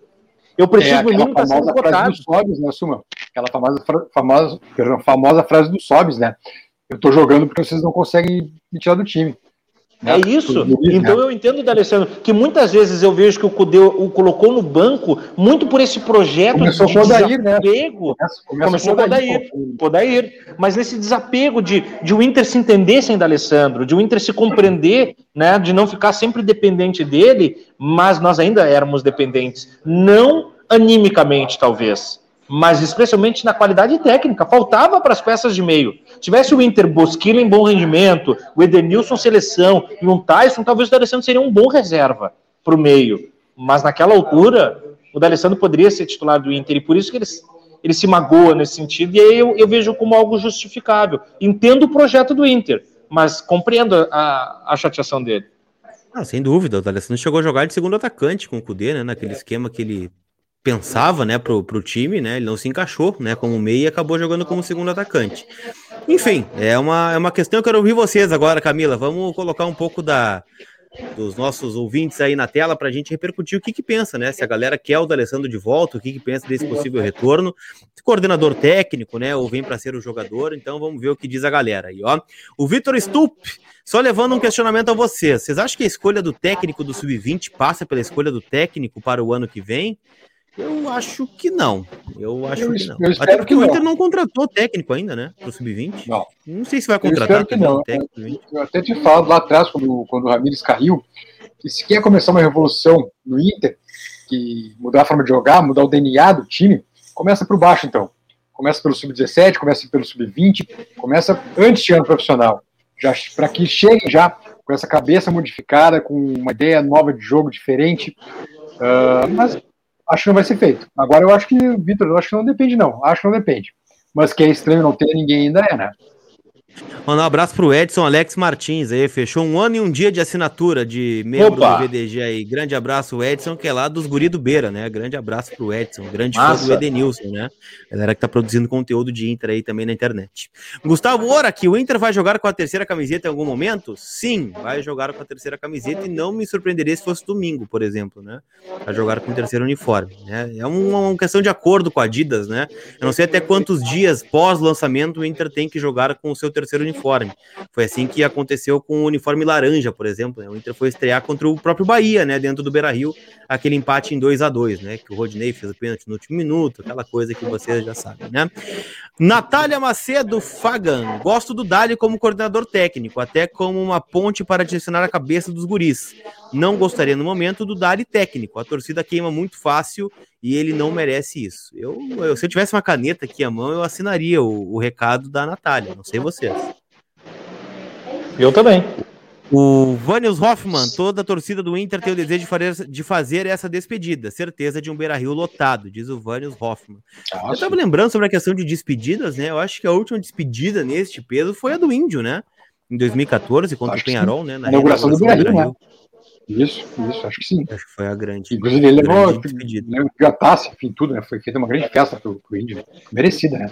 Eu preciso é, no mínimo estar sendo Sobs, né, Suma? Aquela famosa, famosa, famosa frase dos Sobs, né? Eu estou jogando porque vocês não conseguem me tirar do time. É isso. Então eu entendo, D'Alessandro, que muitas vezes eu vejo que o Cudê o colocou no banco muito por esse projeto começou de desapego. Né? Começa, começou com o Odair, Odair. Mas nesse desapego de, de o Inter se entender sem D'Alessandro, de o Inter se compreender, né, de não ficar sempre dependente dele, mas nós ainda éramos dependentes. Não animicamente, talvez, mas especialmente na qualidade técnica. Faltava para as peças de meio. Tivesse o Inter Bosquilha em bom rendimento, o Edenilson seleção e um Tyson, talvez o D'Alessandro seria um bom reserva para o meio. Mas naquela altura, o D'Alessandro poderia ser titular do Inter e por isso que ele, ele se magoa nesse sentido. E aí eu, eu vejo como algo justificável. Entendo o projeto do Inter, mas compreendo a, a chateação dele. Ah, sem dúvida, o D'Alessandro chegou a jogar de segundo atacante com o Cudê, né? Naquele esquema que ele pensava, né, pro, pro time, né? Ele não se encaixou, né, como meio e acabou jogando como segundo atacante. Enfim, é uma, é uma questão que eu quero ouvir vocês agora, Camila. Vamos colocar um pouco da, dos nossos ouvintes aí na tela para a gente repercutir o que, que pensa, né? Se a galera quer o D'Alessandro de volta, o que, que pensa desse possível retorno, coordenador técnico, né? Ou vem para ser o jogador, então vamos ver o que diz a galera aí, ó. O Vitor Stup, só levando um questionamento a vocês. Vocês acham que a escolha do técnico do Sub-20 passa pela escolha do técnico para o ano que vem? Eu acho que não. Eu acho eu, que não. Até porque o Inter não. não contratou técnico ainda, né? Pro Sub-20. Não. Não sei se vai contratar que não. técnico. Eu até te falo lá atrás, quando, quando o Ramires caiu, que se quer começar uma revolução no Inter, que mudar a forma de jogar, mudar o DNA do time, começa por baixo, então. Começa pelo Sub-17, começa pelo Sub-20, começa antes de ano profissional. Já para que chegue já com essa cabeça modificada, com uma ideia nova de jogo diferente. Uh, mas acho que não vai ser feito. Agora eu acho que, Vitor, eu acho que não depende, não. Acho que não depende. Mas que é estranho não ter ninguém ainda é, né? Mandar um abraço pro Edson Alex Martins aí, fechou um ano e um dia de assinatura de membro Opa. do VDG aí. Grande abraço, Edson, que é lá dos Guri do Beira, né? Grande abraço pro Edson, grande Massa. fã do Edenilson, né? Galera que tá produzindo conteúdo de Inter aí também na internet. Gustavo Ora, que o Inter vai jogar com a terceira camiseta em algum momento? Sim, vai jogar com a terceira camiseta e não me surpreenderia se fosse domingo, por exemplo, né? Vai jogar com o terceiro uniforme, né? É uma, uma questão de acordo com a Adidas, né? Eu não sei até quantos dias pós lançamento o Inter tem que jogar com o seu terceiro uniforme. Foi assim que aconteceu com o uniforme laranja, por exemplo. Né? O Inter foi estrear contra o próprio Bahia, né? Dentro do Beira Rio, aquele empate em 2 a 2 né? Que o Rodney fez o pênalti no último minuto, aquela coisa que vocês já sabem, né? Natália Macedo Fagan, gosto do Dali como coordenador técnico, até como uma ponte para direcionar a cabeça dos guris. Não gostaria no momento do Dali técnico. A torcida queima muito fácil e ele não merece isso. Eu, eu, se eu tivesse uma caneta aqui à mão, eu assinaria o, o recado da Natália. Não sei vocês. Eu também. O Vanius Hoffman, toda a torcida do Inter tem o desejo de fazer, de fazer essa despedida. Certeza de um Beira-Rio lotado, diz o Vanius Hoffman. Nossa. Eu estava lembrando sobre a questão de despedidas, né? Eu acho que a última despedida neste peso foi a do Índio, né? Em 2014, contra acho o Penharol, né? Na inauguração do Beira-Rio, né? Isso, isso, acho que sim. Acho que foi a grande. Inclusive, ele levou, levou já taça, enfim, tudo, né? Foi feita uma grande festa pro, pro Índio. Merecida, né?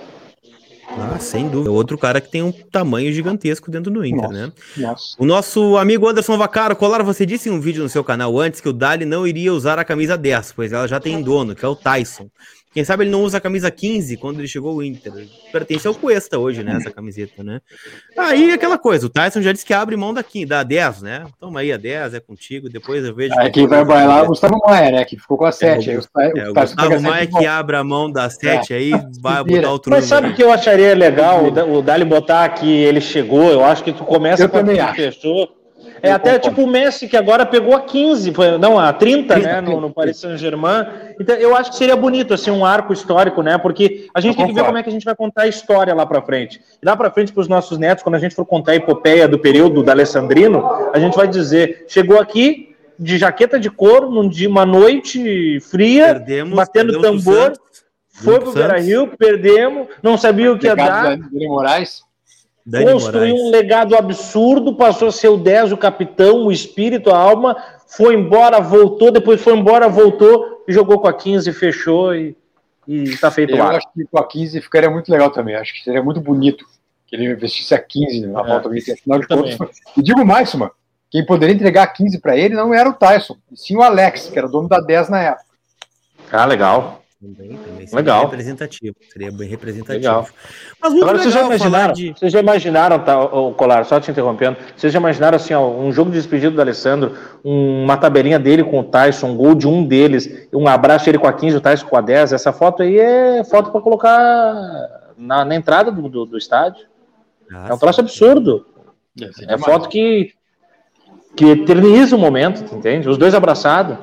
Ah, sem dúvida. É outro cara que tem um tamanho gigantesco dentro do Inter, nossa, né? Nossa. O nosso amigo Anderson Vacaro, Colar, você disse em um vídeo no seu canal antes que o Dali não iria usar a camisa 10, pois ela já tem dono, que é o Tyson. Quem sabe ele não usa a camisa 15 quando ele chegou ao Inter. Pertence ao Cuesta hoje, né? Essa camiseta, né? Aí aquela coisa, o Tyson já disse que abre mão daqui, da 10, né? Toma aí a 10, é contigo, depois eu vejo. Aí quem vai bailar é o Gustavo Maia, né? Que ficou com a 7. É, o, aí, o, é, o Gustavo Maia que abre a mão da 7 é. aí, vai botar outro Mas sabe o que eu acharia legal o, o Dali botar que ele chegou? Eu acho que tu começa eu com a fechou é até concordo. tipo o Messi, que agora pegou a 15, não, a 30, 30 né, no, no Paris Saint-Germain. Então, eu acho que seria bonito, assim, um arco histórico, né, porque a gente eu tem concordo. que ver como é que a gente vai contar a história lá para frente. E lá para frente, para os nossos netos, quando a gente for contar a epopeia do período da Alessandrino, a gente vai dizer, chegou aqui de jaqueta de couro, num dia, uma noite fria, perdemos, batendo perdemos tambor, foi pro Beira-Rio, perdemos, não sabia o que ia dar. Moraes. Dani construiu Moraes. um legado absurdo, passou a ser o 10, o capitão, o espírito, a alma, foi embora, voltou, depois foi embora, voltou, jogou com a 15, fechou e, e tá feito Eu ar. acho que com a 15 ficaria muito legal também, acho que seria muito bonito que ele investisse a 15 na é, volta do afinal de contas. E digo mais, mano, quem poderia entregar a 15 para ele não era o Tyson, sim o Alex, que era dono da 10 na época. Ah, legal. Também, também seria legal. representativo. Seria bem representativo. Legal. Mas muito Agora, legal vocês já imaginaram, de... vocês já imaginaram, tá, o Colar, só te interrompendo, vocês já imaginaram assim, ó, um jogo de despedido do Alessandro, uma tabelinha dele com o Tyson, um gol de um deles, um abraço ele com a 15, o Tyson com a 10. Essa foto aí é foto para colocar na, na entrada do, do, do estádio. Ah, é um troço absurdo. É, é foto que, que eterniza o momento, entende? Os dois abraçados.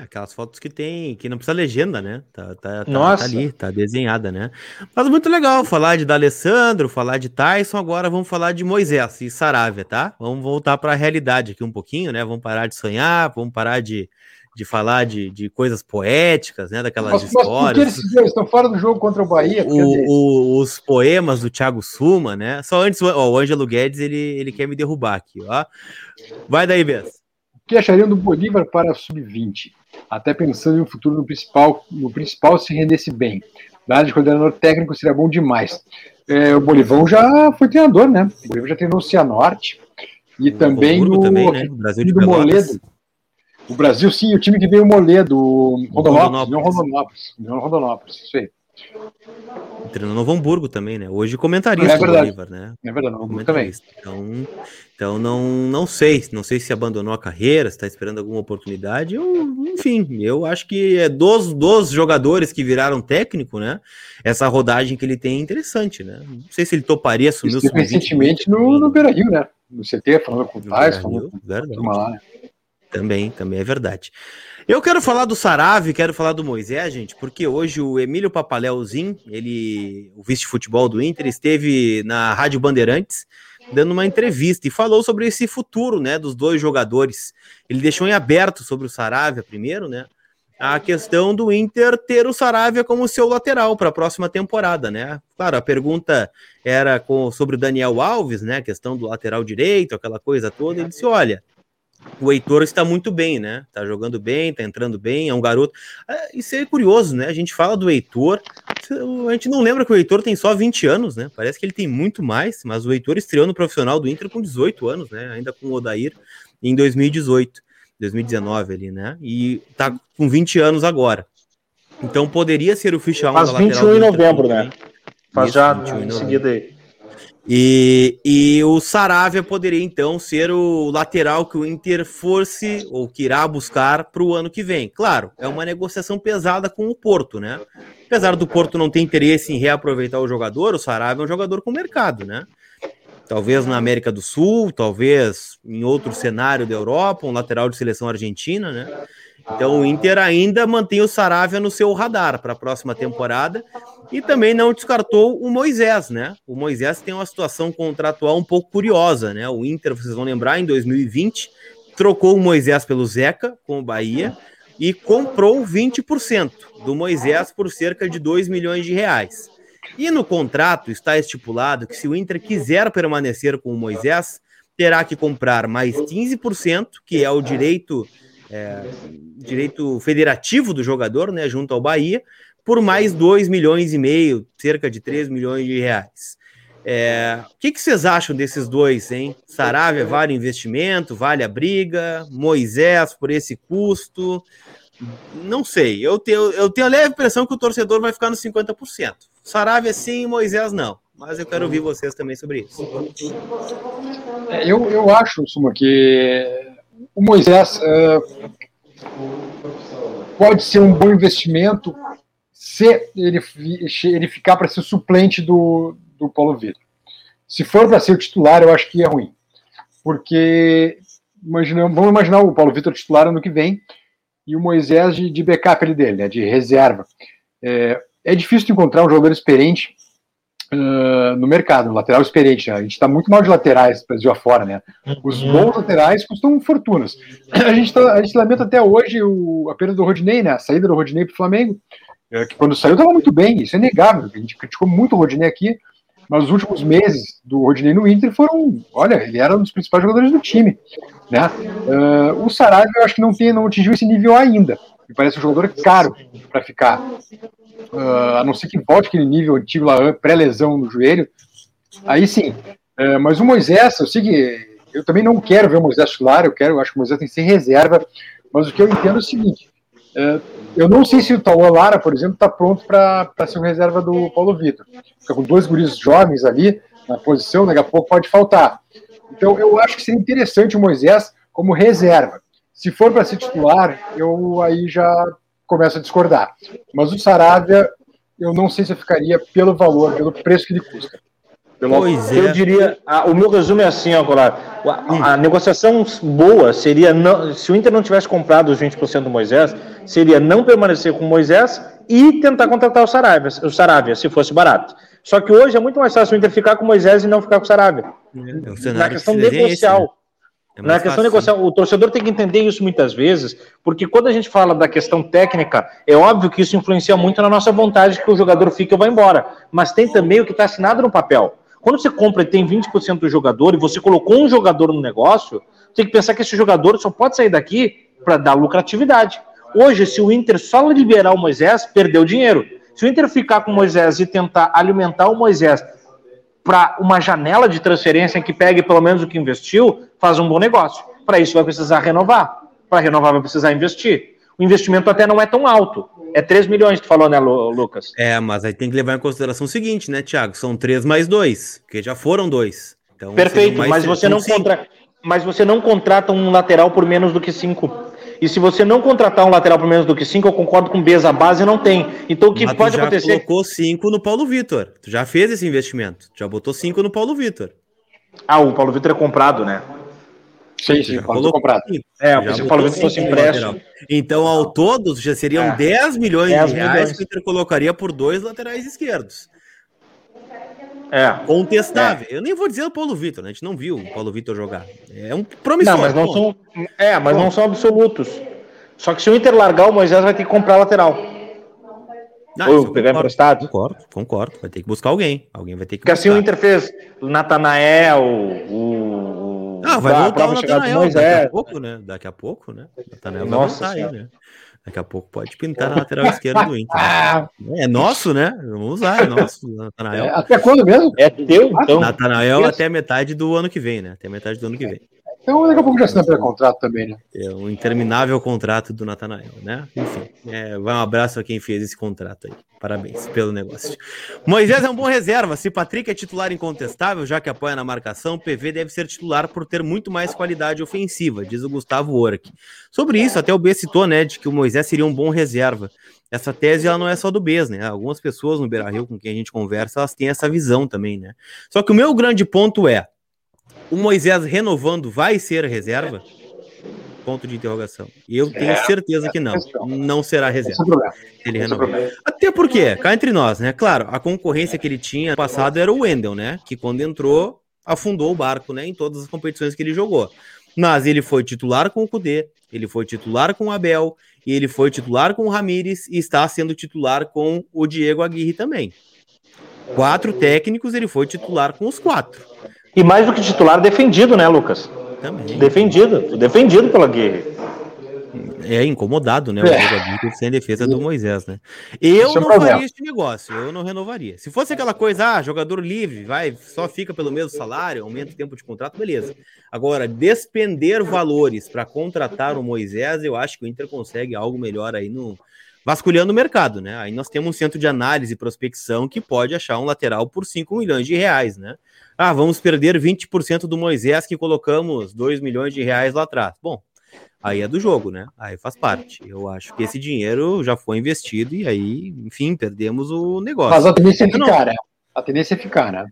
Aquelas fotos que tem, que não precisa legenda, né? Tá, tá, tá, Nossa. tá ali, tá desenhada, né? Mas muito legal falar de D'Alessandro, falar de Tyson, agora vamos falar de Moisés e Saravia, tá? Vamos voltar para a realidade aqui um pouquinho, né? Vamos parar de sonhar, vamos parar de, de falar de, de coisas poéticas, né? Daquelas mas, histórias. Mas eles, eles estão fora do jogo contra o Bahia? O, o, os poemas do Thiago Suma, né? Só antes, ó, o Ângelo Guedes, ele, ele quer me derrubar aqui, ó. Vai daí, Bess. O que achariam do Bolívar para sub-20? até pensando em um futuro no principal, no principal se rendesse bem. Na área de coordenador técnico seria bom demais. É, o Bolivão já foi treinador, né? O Bolivão já treinou o Cianorte e o também o, também, né? Brasil de do Moledo. O Brasil, sim, o time que veio o Moledo, o Rondonópolis, não Rondonópolis, não Rondonópolis, isso aí. Treinou no Novo Hamburgo também, né? Hoje comentarista é verdade. do Bolívar, né? É verdade, Novo também. Então, então não, não sei, não sei se abandonou a carreira, se está esperando alguma oportunidade, ou, enfim, eu acho que é dos, dos jogadores que viraram técnico, né? Essa rodagem que ele tem é interessante, né? Não sei se ele toparia assumir o Recentemente no, no Beira Rio, né? No CT, falando com o Tais, falando com o lá, né? Também, também é verdade. Eu quero falar do Sarave, quero falar do Moisés, gente, porque hoje o Emílio Papaleuzinho, ele, o vice-futebol do Inter, esteve na Rádio Bandeirantes dando uma entrevista e falou sobre esse futuro, né, dos dois jogadores. Ele deixou em aberto sobre o Saravia primeiro, né, a questão do Inter ter o Saravia como seu lateral para a próxima temporada, né? Claro, a pergunta era com, sobre o Daniel Alves, né? A questão do lateral direito, aquela coisa toda. Ele disse: olha, o Heitor está muito bem, né? Tá jogando bem, tá entrando bem, é um garoto. É, isso é curioso, né? A gente fala do Heitor, a gente não lembra que o Heitor tem só 20 anos, né? Parece que ele tem muito mais, mas o Heitor estreou no profissional do Inter com 18 anos, né? Ainda com o Odair em 2018, 2019 ali, né? E tá com 20 anos agora. Então poderia ser o ficha 1 Faz da 21 em novembro, né? Faz Isso, já em seguida aí. E, e o Saravia poderia então ser o lateral que o Inter fosse ou que irá buscar para o ano que vem. Claro, é uma negociação pesada com o Porto, né? Apesar do Porto não ter interesse em reaproveitar o jogador, o Saravia é um jogador com mercado, né? Talvez na América do Sul, talvez em outro cenário da Europa, um lateral de seleção argentina, né? Então o Inter ainda mantém o Saravia no seu radar para a próxima temporada E também não descartou o Moisés, né? O Moisés tem uma situação contratual um pouco curiosa, né? O Inter, vocês vão lembrar, em 2020, trocou o Moisés pelo Zeca com o Bahia e comprou 20% do Moisés por cerca de 2 milhões de reais. E no contrato está estipulado que se o Inter quiser permanecer com o Moisés, terá que comprar mais 15%, que é o direito, é, direito federativo do jogador, né, junto ao Bahia, por mais 2 milhões e meio, cerca de 3 milhões de reais. É, o que, que, vocês acham desses dois, hein? Saravia vale investimento, vale a briga, Moisés por esse custo. Não sei, eu tenho, eu tenho a leve impressão que o torcedor vai ficar nos 50%. Saravia sim, Moisés não. Mas eu quero ouvir vocês também sobre isso. É, eu, eu acho, Suma, que o Moisés uh, pode ser um bom investimento se ele, ele ficar para ser suplente do, do Paulo Vitor. Se for para ser o titular, eu acho que é ruim. Porque imagina, vamos imaginar o Paulo Vitor titular ano que vem e o Moisés de, de backup dele, né, de reserva. É, é difícil encontrar um jogador experiente uh, no mercado, um lateral experiente. Né? A gente está muito mal de laterais Brasil afora, né? Os uhum. bons laterais custam fortunas. A gente, tá, a gente lamenta até hoje o, a perda do Rodinei, né? A saída do Rodinei para o Flamengo, é, que quando saiu estava muito bem, isso é negável. A gente criticou muito o Rodinei aqui, mas os últimos meses do Rodinei no Inter foram, olha, ele era um dos principais jogadores do time. Né? Uh, o Sarabia eu acho que não, tem, não atingiu esse nível ainda. Me parece um jogador caro para ficar. Uh, a não ser que volte aquele nível antigo lá, pré-lesão no joelho. Aí sim. Uh, mas o Moisés, eu sei que eu também não quero ver o Moisés titular, eu quero, eu acho que o Moisés tem que ser reserva. Mas o que eu entendo é o seguinte: eu não sei se o Tauan Lara, por exemplo, está pronto para ser o reserva do Paulo Vitor. Fica com dois guris jovens ali na posição, daqui a pouco pode faltar. Então, eu acho que seria interessante o Moisés como reserva. Se for para ser titular, eu aí já começo a discordar. Mas o Saravia, eu não sei se eu ficaria pelo valor, pelo preço que ele custa. Pois eu é. diria, a, o meu resumo é assim, ó, Colar. A, hum. a, negociação boa seria, não, se o Inter não tivesse comprado os 20% do Moisés, seria não permanecer com o Moisés e tentar contratar o Saravia, o Saravia, se fosse barato. Só que hoje é muito mais fácil o Inter ficar com o Moisés e não ficar com o Saravia. É, Na questão que negocial. Né? É Na questão fácil, negocial, o torcedor tem que entender isso muitas vezes, porque quando a gente fala da questão técnica, é óbvio que isso influencia muito na nossa vontade que o jogador fique ou vá embora. Mas tem também o que está assinado no papel. Quando você compra e tem 20% do jogador e você colocou um jogador no negócio, tem que pensar que esse jogador só pode sair daqui para dar lucratividade. Hoje, se o Inter só liberar o Moisés, perdeu dinheiro. Se o Inter ficar com o Moisés e tentar alimentar o Moisés para uma janela de transferência que pegue pelo menos o que investiu, faz um bom negócio. Para isso vai precisar renovar. Para renovar vai precisar investir. O investimento até não é tão alto. É 3 milhões, tu falou, né, Lucas? É, mas aí tem que levar em consideração o seguinte, né, Thiago? São 3 mais 2, porque já foram dois. Então, Perfeito, mas você, não contra... mas você não contrata um lateral por menos do que 5. E se você não contratar um lateral por menos do que 5, eu concordo com o Beza, a base não tem. Então o que mas pode tu já acontecer. Colocou 5 no Paulo Vitor. Tu já fez esse investimento. Já botou 5 no Paulo Vitor. Ah, o Paulo Vitor é comprado, né? Sim, sim, Paulo comprado. É, se o Paulo Vitor fosse empréstimo. Então, ao todo, já seriam é. 10 milhões 10 de reais milhões. que o Inter colocaria por dois laterais esquerdos. É. Contestável. É. Eu nem vou dizer o Paulo Vitor, né? a gente não viu o Paulo Vitor jogar. É um promissor. Não, mas não são, é, mas não são absolutos. Só que se o Inter largar, o Moisés vai ter que comprar lateral. Não, Ou pegar concordo, emprestado. Concordo, concordo. Vai ter que buscar alguém. Alguém vai ter que Porque buscar. assim o Inter fez Natanael, o. Ah, vai voltar o Natanael daqui a pouco, né? Daqui a pouco, né? Natanael vai voltar aí, né? Daqui a pouco pode pintar na lateral esquerda do Inter. É nosso, né? Vamos usar, é nosso, Natanael. É, até quando mesmo? É teu, então. Natanael até metade do ano que vem, né? Até metade do ano que vem. Então daqui a pouco já assina pelo contrato também, né? É um interminável contrato do Natanael, né? Enfim, é, vai um abraço a quem fez esse contrato aí. Parabéns pelo negócio. Moisés é um bom reserva. Se Patrick é titular incontestável, já que apoia na marcação, PV deve ser titular por ter muito mais qualidade ofensiva, diz o Gustavo Ork. Sobre isso, até o B citou, né, de que o Moisés seria um bom reserva. Essa tese ela não é só do Bs, né? Algumas pessoas no Beira Rio com quem a gente conversa, elas têm essa visão também, né? Só que o meu grande ponto é: o Moisés renovando vai ser reserva? ponto de interrogação. E eu tenho é, certeza que não. Não será reserva. É ele renovar. Até porque, cá entre nós, né? Claro, a concorrência que ele tinha no passado era o Wendel, né? Que quando entrou, afundou o barco, né? Em todas as competições que ele jogou. Mas ele foi titular com o Cudê, ele foi titular com o Abel, e ele foi titular com o Ramires e está sendo titular com o Diego Aguirre também. Quatro técnicos, ele foi titular com os quatro. E mais do que titular, defendido, né, Lucas? Também. Defendido, defendido pela Aguirre é incomodado, né? O é. sem defesa do Moisés, né? Eu é não faria esse negócio, eu não renovaria. Se fosse aquela coisa, ah, jogador livre, vai, só fica pelo mesmo salário, aumenta o tempo de contrato, beleza. Agora, despender valores para contratar o Moisés, eu acho que o Inter consegue algo melhor aí no vasculhando o mercado, né? Aí nós temos um centro de análise e prospecção que pode achar um lateral por 5 milhões de reais, né? Ah, vamos perder 20% do Moisés que colocamos 2 milhões de reais lá atrás. Bom, aí é do jogo, né? Aí faz parte. Eu acho que esse dinheiro já foi investido e aí, enfim, perdemos o negócio. Mas a tendência é ficar, né? A tendência é ficar, né?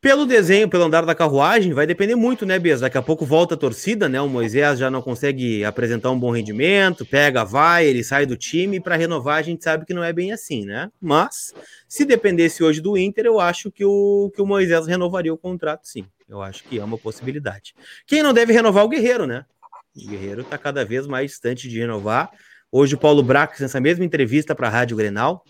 Pelo desenho, pelo andar da carruagem, vai depender muito, né, Bias? Daqui a pouco volta a torcida, né? O Moisés já não consegue apresentar um bom rendimento, pega, vai, ele sai do time. Para renovar, a gente sabe que não é bem assim, né? Mas, se dependesse hoje do Inter, eu acho que o, que o Moisés renovaria o contrato, sim. Eu acho que é uma possibilidade. Quem não deve renovar é o Guerreiro, né? O Guerreiro está cada vez mais distante de renovar. Hoje o Paulo Brax, nessa mesma entrevista para a Rádio Grenal,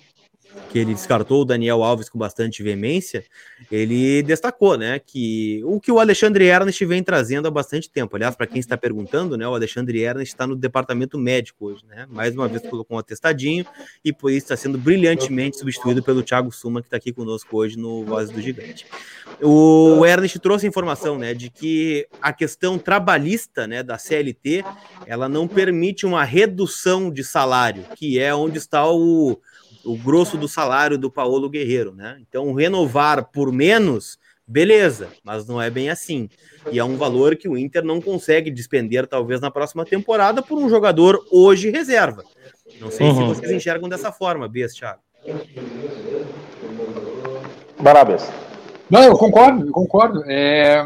que ele descartou o Daniel Alves com bastante veemência, ele destacou, né, que o que o Alexandre Ernest vem trazendo há bastante tempo. Aliás, para quem está perguntando, né, o Alexandre Ernest está no departamento médico hoje, né? Mais uma vez colocou um atestadinho e por isso está sendo brilhantemente substituído pelo Thiago Suma, que está aqui conosco hoje no Voz do Gigante. O Ernest trouxe a informação, né, de que a questão trabalhista, né, da CLT, ela não permite uma redução de salário, que é onde está o o grosso do salário do Paulo Guerreiro, né? Então, renovar por menos, beleza, mas não é bem assim. E é um valor que o Inter não consegue despender, talvez, na próxima temporada, por um jogador hoje reserva. Não sei uhum. se vocês enxergam dessa forma, Bias, Thiago. Barabas. Não, eu concordo, eu concordo. É...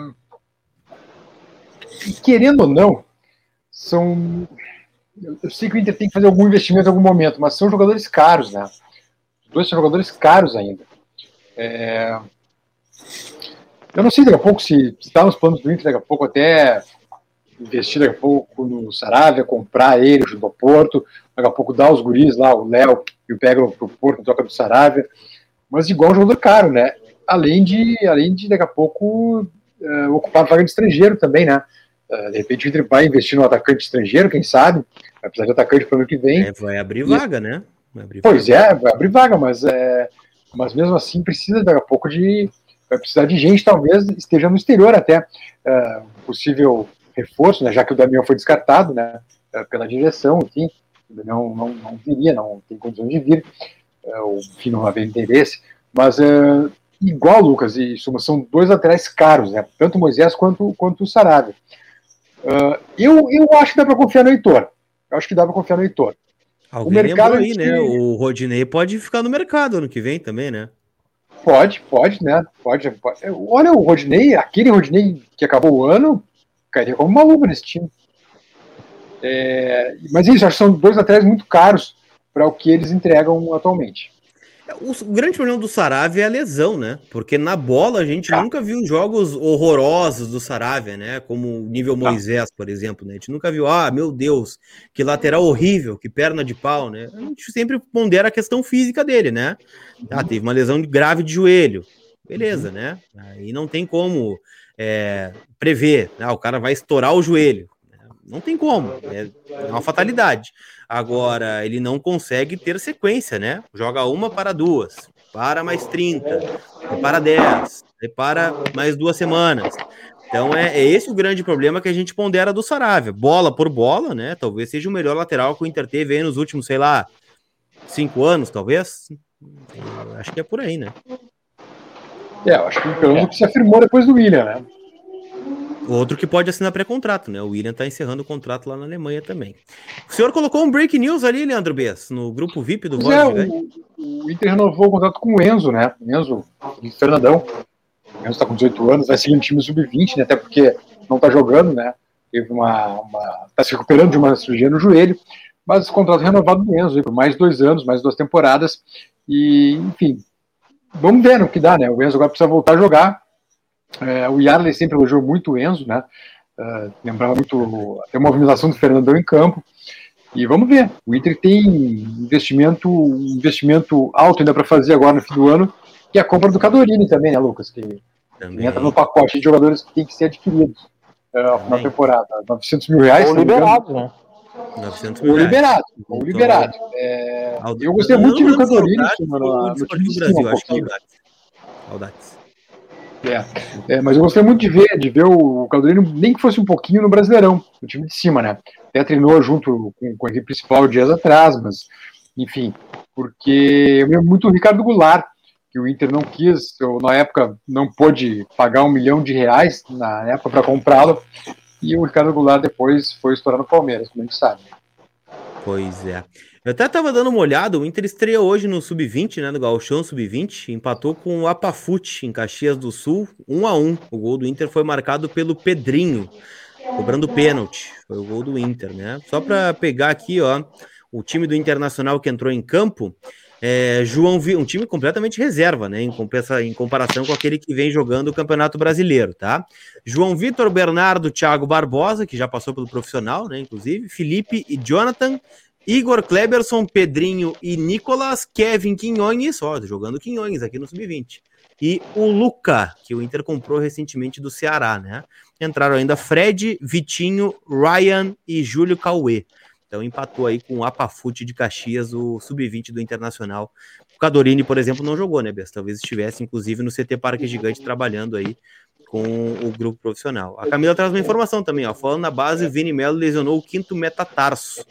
Querendo ou não, são. Eu sei que o Inter tem que fazer algum investimento em algum momento, mas são jogadores caros, né? dois jogadores caros ainda. É... Eu não sei daqui a pouco se está nos planos do Inter, daqui a pouco até investir daqui a pouco no Saravia, comprar ele junto ao Porto, daqui a pouco dar os guris lá, o Léo e o Pega pro Porto troca do Saravia, mas igual um jogador caro, né? Além de, além de daqui a pouco uh, ocupar vaga de estrangeiro também, né? Uh, de repente o Inter vai investir no atacante estrangeiro, quem sabe? Vai precisar de atacante para o ano que vem. É, vai abrir e... vaga, né? Pois é, vai abrir vaga, mas, é, mas mesmo assim precisa daqui a pouco de. Vai precisar de gente, talvez esteja no exterior até. É, possível reforço, né, já que o Damião foi descartado né, é, pela direção, enfim, o Damião não, não viria, não tem condições de vir, é, ou, enfim, não haver interesse. Mas é, igual, Lucas, e Suma, são dois laterais caros, né, tanto o Moisés quanto, quanto o Sarabia. Uh, eu, eu acho que dá para confiar no Heitor. Eu acho que dá para confiar no Heitor. Alguém o mercado aí, né? O Rodinei pode ficar no mercado ano que vem também, né? Pode, pode, né? Pode, pode. Olha, o Rodinei, aquele Rodinei que acabou o ano, cairia como uma luva nesse time. É, mas isso, acho que são dois laterais muito caros para o que eles entregam atualmente. O grande problema do Saravia é a lesão, né? Porque na bola a gente ah. nunca viu jogos horrorosos do Saravia, né? Como o nível tá. Moisés, por exemplo, né? A gente nunca viu, ah, meu Deus, que lateral horrível, que perna de pau, né? A gente sempre pondera a questão física dele, né? Ah, uhum. teve uma lesão grave de joelho. Beleza, uhum. né? Aí não tem como é, prever. Ah, o cara vai estourar o joelho. Não tem como. É, é uma fatalidade. Agora, ele não consegue ter sequência, né? Joga uma para duas, para mais 30, para 10, para mais duas semanas. Então é, é, esse o grande problema que a gente pondera do Saravia. Bola por bola, né? Talvez seja o melhor lateral que o Inter teve aí nos últimos, sei lá, cinco anos, talvez. Acho que é por aí, né? É, eu acho que pelo menos se afirmou depois do William, né? Outro que pode assinar pré-contrato, né? O William está encerrando o contrato lá na Alemanha também. O senhor colocou um break news ali, Leandro Bess, no grupo VIP do Voz é, o, o, Inter renovou o contrato com o Enzo, né? Enzo, Fernandão. O Enzo está com 18 anos, vai seguir no time sub-20, né? Até porque não está jogando, né? teve uma. está se recuperando de uma cirurgia no joelho, mas contrato renovado do Enzo por mais dois anos, mais duas temporadas. E, enfim, vamos ver no que dá, né? O Enzo agora precisa voltar a jogar. É, o Yarley sempre elogiou muito o Enzo, né? Uh, lembrava muito até a movimentação do Fernandão em campo. E vamos ver. O Inter tem investimento, investimento alto ainda para fazer agora no fim do ano, que é a compra do Cadorini também, né, Lucas? Que também. entra no pacote de jogadores que tem que ser adquiridos uh, na temporada. 900 mil reais. Ou liberado, né? 900 mil ou liberado, ou então, liberado. É, eu gostei muito de ver o Cadorini no, no, no time de Brasil, acho que é Audax. É, é, mas eu gostei muito de ver, de ver o Caldeirino, nem que fosse um pouquinho no Brasileirão, no time de cima, né? Até treinou junto com, com a equipe principal dias atrás, mas, enfim, porque eu lembro muito o Ricardo Goulart, que o Inter não quis, ou na época não pôde pagar um milhão de reais na época para comprá-lo, e o Ricardo Goulart depois foi estourar no Palmeiras, como a gente sabe. Pois é. Eu até tava dando uma olhada, o Inter estreia hoje no Sub-20, né, no Gauchão Sub-20, empatou com o Apafute em Caxias do Sul, 1 a 1 O gol do Inter foi marcado pelo Pedrinho, cobrando pênalti. Foi o gol do Inter, né? Só para pegar aqui, ó, o time do Internacional que entrou em campo, é, João Vi, um time completamente reserva, né? Em, compensa, em comparação com aquele que vem jogando o Campeonato Brasileiro, tá? João Vitor, Bernardo, Thiago Barbosa, que já passou pelo profissional, né? Inclusive, Felipe e Jonathan, Igor Kleberson, Pedrinho e Nicolas, Kevin Quinhones, ó, jogando Quinhones aqui no Sub-20. E o Luca, que o Inter comprou recentemente do Ceará, né? Entraram ainda Fred, Vitinho, Ryan e Júlio Cauê. Então empatou aí com o Apafute de Caxias, o Sub-20 do Internacional. O Cadorini, por exemplo, não jogou, né, Bessa? Talvez estivesse, inclusive, no CT Parque Gigante trabalhando aí com o grupo profissional. A Camila traz uma informação também, ó. Falando na base, Vini Melo lesionou o quinto metatarso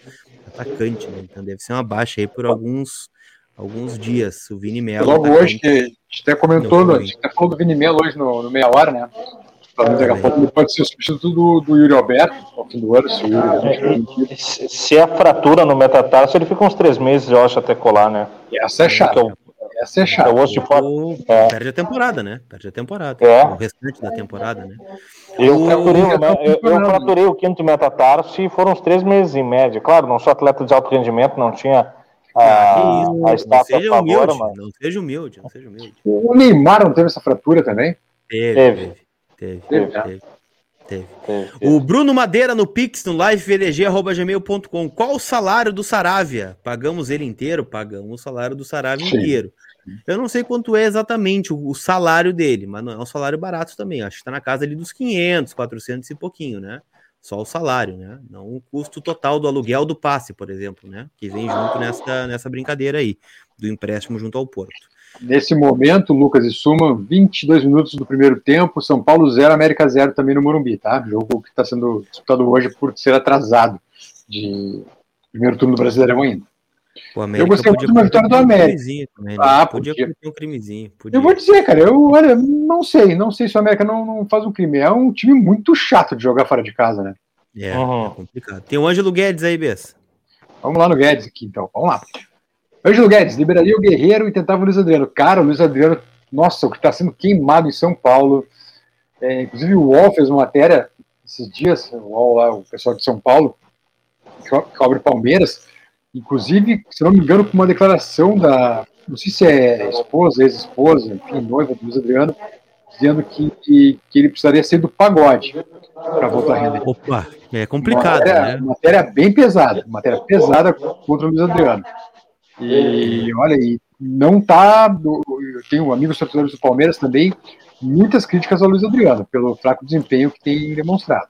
atacante, né? Então deve ser uma baixa aí por alguns, alguns dias. O Vini Melo. Logo hoje, que a gente até comentou, a gente até falou do Vini Melo hoje no, no meia hora, né? Talvez daqui a pouco ele pode ser o substituto do, do Yuri Alberto ao fim do ano. Se, Yuri... se é fratura no metatarso, ele fica uns três meses, eu acho, até colar, né? Essa é chata. Então, essa é chata. O é. Perde a temporada, né? Perde a temporada. É. O restante da temporada, né? Eu, fraturei, eu, eu fraturei o quinto metatarso e foram uns três meses em média. Claro, não sou atleta de alto rendimento, não tinha a, ah, a estátua seja humilde, mas... Não seja humilde, não seja humilde. O Neymar não teve essa fratura também? Teve, teve. Teve, teve. teve. Teve. Teve. O Bruno Madeira no Pix, no livevdg.gmail.com. Qual o salário do Saravia? Pagamos ele inteiro? Pagamos o salário do Saravia Sim. inteiro. Eu não sei quanto é exatamente o, o, salário dele, mas não é um salário barato também. Acho que está na casa ali dos 500, 400 e pouquinho, né? Só o salário, né? Não o custo total do aluguel do passe, por exemplo, né? Que vem junto nessa, nessa brincadeira aí, do empréstimo junto ao Porto. Nesse momento, Lucas e Suma, 22 minutos do primeiro tempo, São Paulo 0, América 0 também no Morumbi, tá? Jogo que está sendo disputado hoje por ser atrasado de primeiro turno do Brasileirão ainda. Eu gostei muito de uma vitória do América. Um também, né? Ah, podia, podia um crimezinho. Podia. Eu vou dizer, cara, eu olha, não sei, não sei se o América não, não faz um crime. É um time muito chato de jogar fora de casa, né? É, uhum. é complicado. Tem o Ângelo Guedes aí, Bess. Vamos lá no Guedes aqui, então. Vamos lá. Ângelo Guedes, liberaria o Guerreiro e tentava o Luiz Adriano. Cara, o Luiz Adriano, nossa, o que está sendo queimado em São Paulo. É, inclusive o UOL fez uma matéria esses dias, o UOL lá, o pessoal de São Paulo, que cobre Palmeiras, inclusive, se não me engano, com uma declaração da, não sei se é esposa, ex-esposa, enfim, noiva do Luiz Adriano, dizendo que, que, que ele precisaria ser do pagode para voltar a render. Opa, é complicado, matéria, né? Matéria bem pesada, matéria pesada contra o Luiz Adriano. E olha aí, não tá. Eu tenho amigos torcedores do Palmeiras também, muitas críticas ao Luiz Adriano, pelo fraco desempenho que tem demonstrado.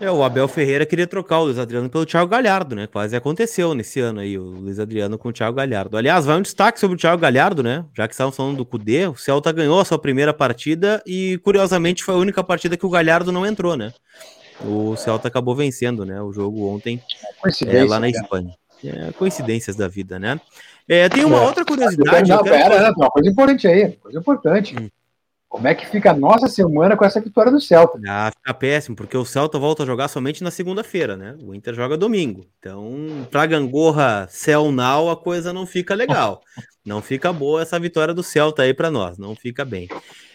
É, o Abel Ferreira queria trocar o Luiz Adriano pelo Thiago Galhardo, né? Quase aconteceu nesse ano aí, o Luiz Adriano com o Thiago Galhardo. Aliás, vai um destaque sobre o Thiago Galhardo, né? Já que estavam falando do Cudê, o Celta ganhou a sua primeira partida e, curiosamente, foi a única partida que o Galhardo não entrou, né? O Celta acabou vencendo, né? O jogo ontem é, lá na Espanha. É, coincidências da vida, né? É, tem uma é. outra curiosidade. Não, pera, né? uma coisa importante aí, coisa importante. Hum. Como é que fica a nossa semana com essa vitória do Celta? Ah, fica péssimo, porque o Celta volta a jogar somente na segunda-feira, né? O Inter joga domingo. Então, pra Gangorra Cell Now, a coisa não fica legal. não fica boa essa vitória do Celta aí para nós, não fica bem.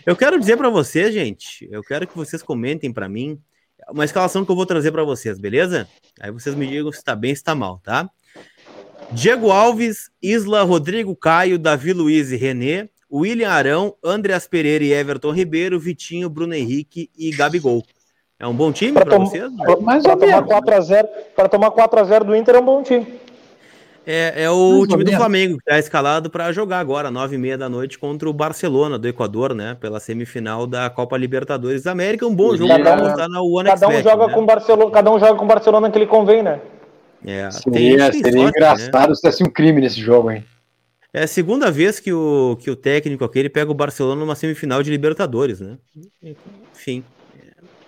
Eu quero dizer para vocês, gente, eu quero que vocês comentem para mim uma escalação que eu vou trazer para vocês, beleza? Aí vocês me digam se está bem, se está mal, tá? Diego Alves, Isla, Rodrigo Caio, Davi Luiz e René, William Arão, Andreas Pereira e Everton Ribeiro, Vitinho, Bruno Henrique e Gabigol. É um bom time para vocês? Para tomar 4x0 para tomar 4x0 do Inter é um bom time. É, é o Mais time do Flamengo que está escalado para jogar agora, nove e meia da noite, contra o Barcelona do Equador, né? Pela semifinal da Copa Libertadores da América. Um bom jogo para mostrar na One cada um joga né? com Barcelona, Cada um joga com o Barcelona que ele convém, né? É, seria, seria sorte, engraçado né? se tivesse um crime nesse jogo, hein? É a segunda vez que o, que o técnico aquele pega o Barcelona numa semifinal de Libertadores, né? Enfim,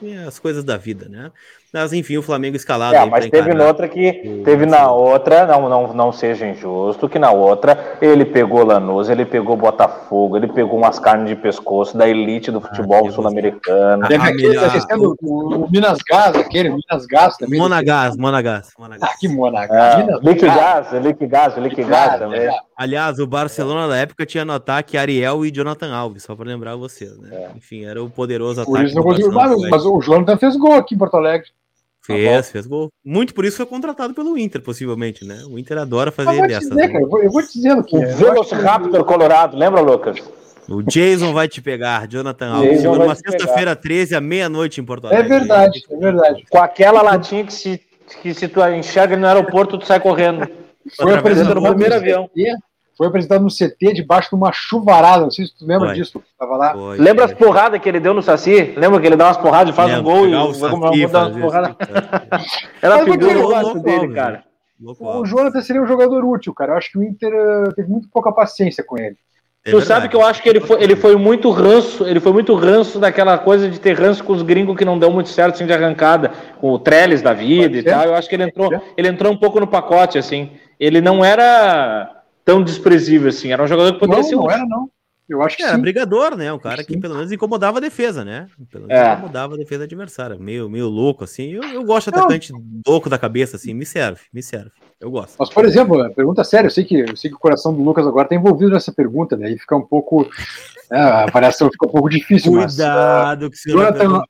é, as coisas da vida, né? Mas enfim, o Flamengo escalado. É, mas teve outra que. Teve na outra, não, não, não seja injusto, que na outra ele pegou Lanús, ele pegou Botafogo, ele pegou umas carnes de pescoço da elite do futebol ah, sul-americano. Deve aquele, tá o, o, Minas Gás, aquele, Minas Gás também. Monagás, Monagás. Monagás. Ah, que Monagás. É, Liquigás, Liquigás, Liquigás também. Aliás, o Barcelona na época tinha no ataque Ariel e Jonathan Alves, só para lembrar vocês, né? É. Enfim, era o poderoso Por ataque. Isso não conseguiu, mas, mas o Jonathan fez gol aqui em Porto Alegre. Fez, fez gol. Muito por isso foi contratado pelo Inter, possivelmente, né? O Inter adora fazer dessas. Dizer, né? eu, vou, eu vou te dizendo que. O é, Velociraptor Colorado, lembra, Lucas? O Jason vai te pegar, Jonathan Alves. Numa sexta-feira 13 à meia-noite em Porto Alegre. É verdade, é verdade. Com aquela latinha que se, que se tu enxerga no aeroporto, tu sai correndo. Foi apresentado no primeiro avião foi apresentado no CT debaixo de uma chuvarada. Não sei se tu lembra foi. disso. Tava lá. Foi, lembra as porradas que ele deu no Saci? Lembra que ele dá umas porradas e faz Lembra, um gol e o Saci, dá umas porradas. Era figura o gosto dele, cara. O Jonathan seria um jogador útil, cara. Eu acho que o Inter uh, teve muito pouca paciência com ele. É tu sabe que eu acho que ele foi, ele foi muito ranço, ele foi muito ranço daquela coisa de ter ranço com os gringos que não deu muito certo assim de arrancada, com o Trellis da vida e tal. Eu acho que ele entrou, ele entrou um pouco no pacote assim. Ele não era tão desprezível assim. Era um jogador que poderia não, ser. Não, era, não. Eu acho que era sim. brigador, né? Um cara que pelo menos incomodava a defesa, né? Pelo menos é. incomodava a defesa adversária. Meio, meio louco, assim. Eu, eu gosto de atacante não. louco da cabeça, assim. Me serve, me serve. Eu gosto. Mas, por exemplo, pergunta séria, eu sei que eu sei que o coração do Lucas agora está envolvido nessa pergunta, né? E fica um pouco. É, a avaliação fica um pouco difícil. Cuidado mas, uh, que você Jonathan...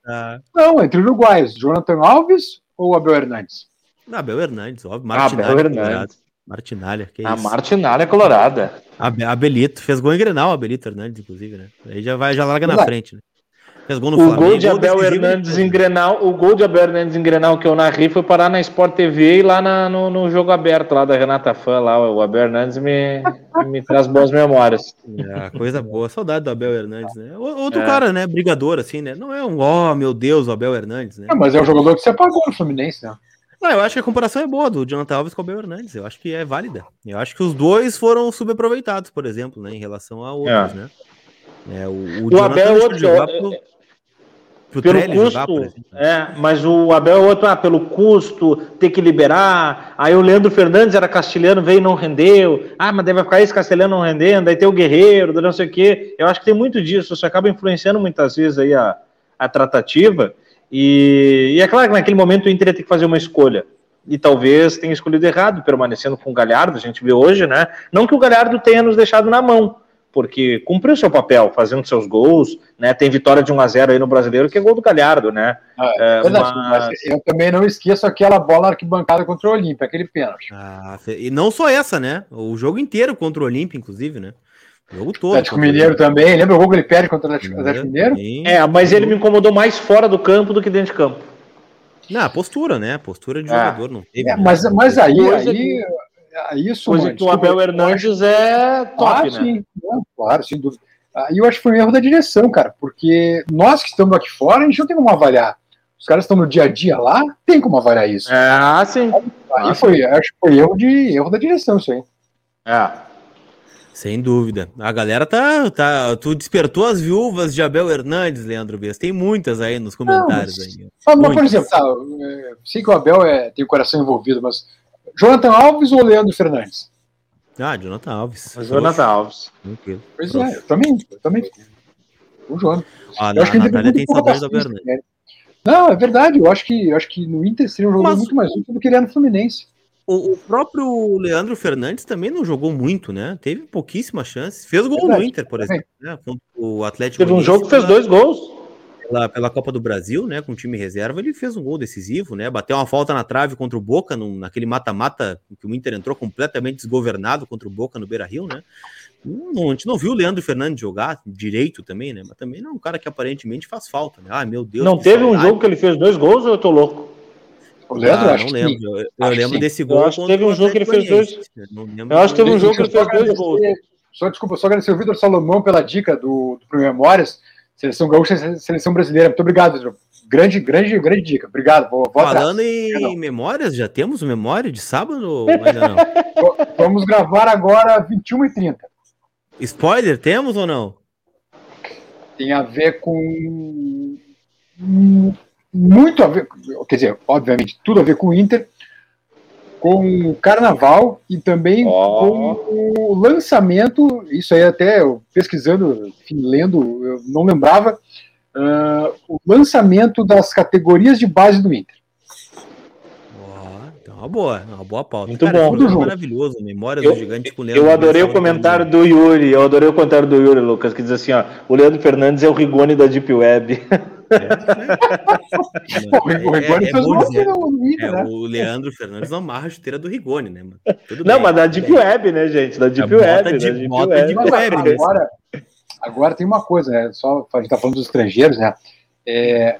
Não, entre uruguaios, Jonathan Alves ou Abel Hernandes? Abel Hernandes, óbvio. Abel Hernandes. Martinalha, que é a isso? Martinalha colorada. A Abelito, fez gol em Grenal, Abelito Hernandes, inclusive, né? Aí já vai, já larga na frente, né? Fez gol no o Flamengo. Gol de Abel Hernandes em Grenal, o gol de Abel Hernandes em Grenal que eu narrei foi parar na Sport TV e lá na, no, no, jogo aberto lá da Renata Fã, lá o Abel Hernandes me, me traz boas memórias. É, coisa boa, saudade do Abel Hernandes, né? Outro é. cara, né, brigador assim, né? Não é um, oh, meu Deus, o Abel Hernandes, né? É, mas é um jogador que se apagou no Fluminense, né? Não, eu acho que a comparação é boa do Jonathan Alves com o Abel Hernandes. Eu acho que é válida. Eu acho que os dois foram subaproveitados, por exemplo, né, em relação a outros, é. né? É, o, o, o Abel é outro. Jogar pro, pro pelo custo, jogar, é, mas o Abel é outro, ah, pelo custo, ter que liberar. Aí o Leandro Fernandes era castelhano, veio e não rendeu. Ah, mas deve ficar esse castelhano não rendendo. Aí tem o Guerreiro, não sei o quê. Eu acho que tem muito disso. Isso acaba influenciando muitas vezes aí a, a tratativa. E, e, é claro que naquele momento o Inter ia ter que fazer uma escolha. E talvez tenha escolhido errado, permanecendo com o Galhardo, a gente vê hoje, né? Não que o Galhardo tenha nos deixado na mão, porque cumpriu seu papel, fazendo seus gols, né? Tem vitória de 1 a 0 aí no brasileiro, que é gol do Galhardo, né? Ah, é, é mas... mas... eu também não esqueço aquela bola arquibancada contra o Olímpia, aquele pênalti. Ah, e não só essa, né? O jogo inteiro contra o Olímpia, inclusive, né? O jogo todo. Atlético Mineiro também. Lembra o jogo que ele perde contra o Atlético, Atlético Mineiro? É, mas ele me incomodou mais fora do campo do que dentro de campo. Não, a postura, né? A postura de é. jogador não teve. É, mas, mas aí, aí, aí é isso. Coisa que o Abel Hernandes é top, ah, né? Sim, claro, sem dúvida. Aí eu acho que foi um erro da direção, cara, porque nós que estamos aqui fora, a gente não tem como avaliar. Os caras estão no dia a dia lá, tem como avaliar isso. É, sim. Aí ah, foi, sim. acho que foi erro de erro da direção, isso aí. É. Sem dúvida. A galera tá, tá. Tu despertou as viúvas de Abel Hernandes, Leandro Bess. Tem muitas aí nos comentários. Não, mas, aí. Mas, por exemplo, tá, é, sei que o Abel é, tem o coração envolvido, mas Jonathan Alves ou Leandro Fernandes? Ah, Jonathan Alves. Mas Jonathan Alves. Tranquilo. Pois é, eu também. Eu também. O Jonathan. Ah, eu acho que a Natália tem saudade do Abel Hernandes. Né? Não, é verdade. Eu acho que, eu acho que no Inter seria um jogador mas... muito mais útil do que ele é no Fluminense. O, o, próprio Leandro Fernandes também não jogou muito, né? Teve pouquíssimas chances. Fez gol Verdade. no Inter, por exemplo. Né? O Atlético. Teve um jogo que fez dois gols. pela, pela Copa do Brasil, né? Com o time reserva, ele fez um gol decisivo, né? Bateu uma falta na trave contra o Boca, num, naquele mata-mata que o Inter entrou completamente desgovernado contra o Boca no Beira Rio, né? Não, a gente não viu o Leandro Fernandes jogar direito também, né? Mas também não é um cara que aparentemente faz falta, né? Ai, meu Deus. Não teve saudade. um jogo que ele fez dois gols ou eu tô louco? Leandro, ah, não lembro. Eu, eu lembro sim. desse gol. Eu acho que teve um jogo que ele fez dois. Eu acho que teve um jogo que ele fez dois gols. Só, desculpa, só agradecer o Vitor Salomão pela dica do, do Memórias, Seleção Gaúcha e Seleção Brasileira. Muito obrigado, Vitor. Grande, grande, grande dica. Obrigado. Vou, vou Falando atrás. em memórias, já temos memória de sábado ou ainda não? Vamos gravar agora 21 e 30 Spoiler, temos ou não? Tem a ver com muito a ver, quer dizer, obviamente, tudo a ver com o Inter, com o Carnaval e também oh. com o lançamento, isso aí até eu pesquisando, enfim, lendo, eu não lembrava, uh, o lançamento das categorias de base do Inter. Uma boa, uma boa pauta. Muito Cara, bom. Tudo maravilhoso, Memórias eu, do Gigante com o Leandro. Eu adorei o comentário do Yuri, eu adorei o comentário do Yuri, Lucas, que diz assim, ó, o Leandro Fernandes é o Rigoni da Deep Web. o Leandro Fernandes não amarra a chuteira do Rigoni, né? Mano? Tudo não, bem, mas da Deep Web, né, gente? Da Deep Web. De, Deep Web. Deep Web né? agora, agora tem uma coisa, né? Só a gente tá falando dos estrangeiros, né? É,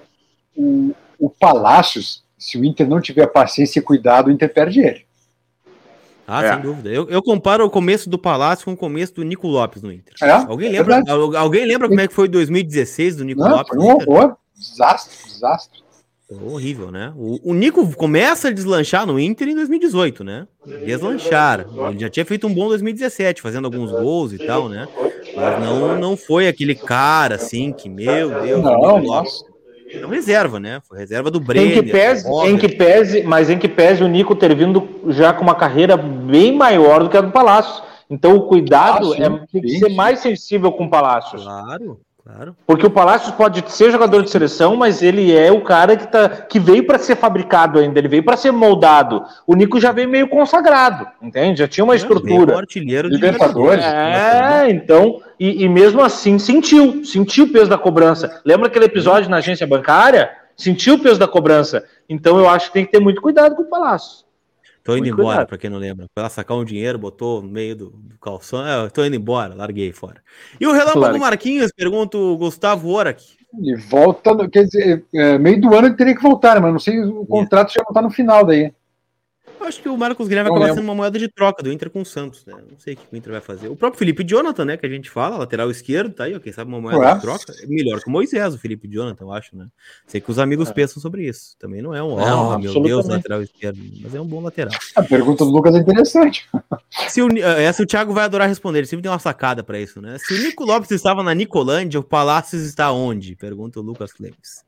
o, o Palácios, se o Inter não tiver paciência e cuidado, o Inter perde ele. Ah, é. sem dúvida. Eu, eu, comparo o começo do Palácio com o começo do Nico Lopes no Inter. É, alguém, é lembra, alguém lembra como é que foi 2016 do Nico Não, Lopes? Foi um horror. Desastre, desastre. horrível, né? O, o, Nico começa a deslanchar no Inter em 2018, né? Deslanchar. Ele já tinha feito um bom 2017, fazendo alguns gols e tal, né? Mas não, não foi aquele cara assim que, meu Deus, não, nossa. É uma reserva, né? Foi reserva do Brenner. Em que, pese, em que pese, mas em que pese o Nico ter vindo já com uma carreira bem maior do que a do Palácio. Então o cuidado ah, sim, é, tem que ser mais sensível com o Palácio. Claro. Claro. Porque o Palácio pode ser jogador de seleção, mas ele é o cara que, tá, que veio para ser fabricado ainda, ele veio para ser moldado. O Nico já veio meio consagrado, entende? Já tinha uma estrutura. Um artilheiro de Libertadores. É, então, e, e, mesmo assim sentiu, sentiu o peso da cobrança. Lembra aquele episódio na agência bancária? Sentiu o peso da cobrança. Então eu acho que tem que ter muito cuidado com o Palácio. Tô indo Muito embora, para quem não lembra. Foi lá sacar um dinheiro, botou no meio do, do calção. É, tô indo embora, larguei fora. E o Relâmpago claro. Marquinhos, pergunta o Gustavo Orak. Ele volta, quer dizer, é, meio do ano ele teria que voltar, mas não sei, o contrato já não tá no final daí. Eu acho que o Marcos Guilherme vai acabar sendo uma moeda de troca do Inter com o Santos, né? Não sei o que o Inter vai fazer. O próprio Felipe Jonathan, né? Que a gente fala, lateral esquerdo, tá aí, ó, quem sabe uma moeda Ué? de troca. É melhor que o Moisés, o Felipe Jonathan, eu acho, né? Sei que os amigos é. pensam sobre isso. Também não é um, não, oh, meu Deus, lateral esquerdo, mas é um bom lateral. A pergunta do Lucas é interessante. Se o, essa o Thiago vai adorar responder, ele sempre tem uma sacada para isso, né? Se o Nico Lopes estava na Nicolândia, o Palácios está onde? Pergunta o Lucas Cleves.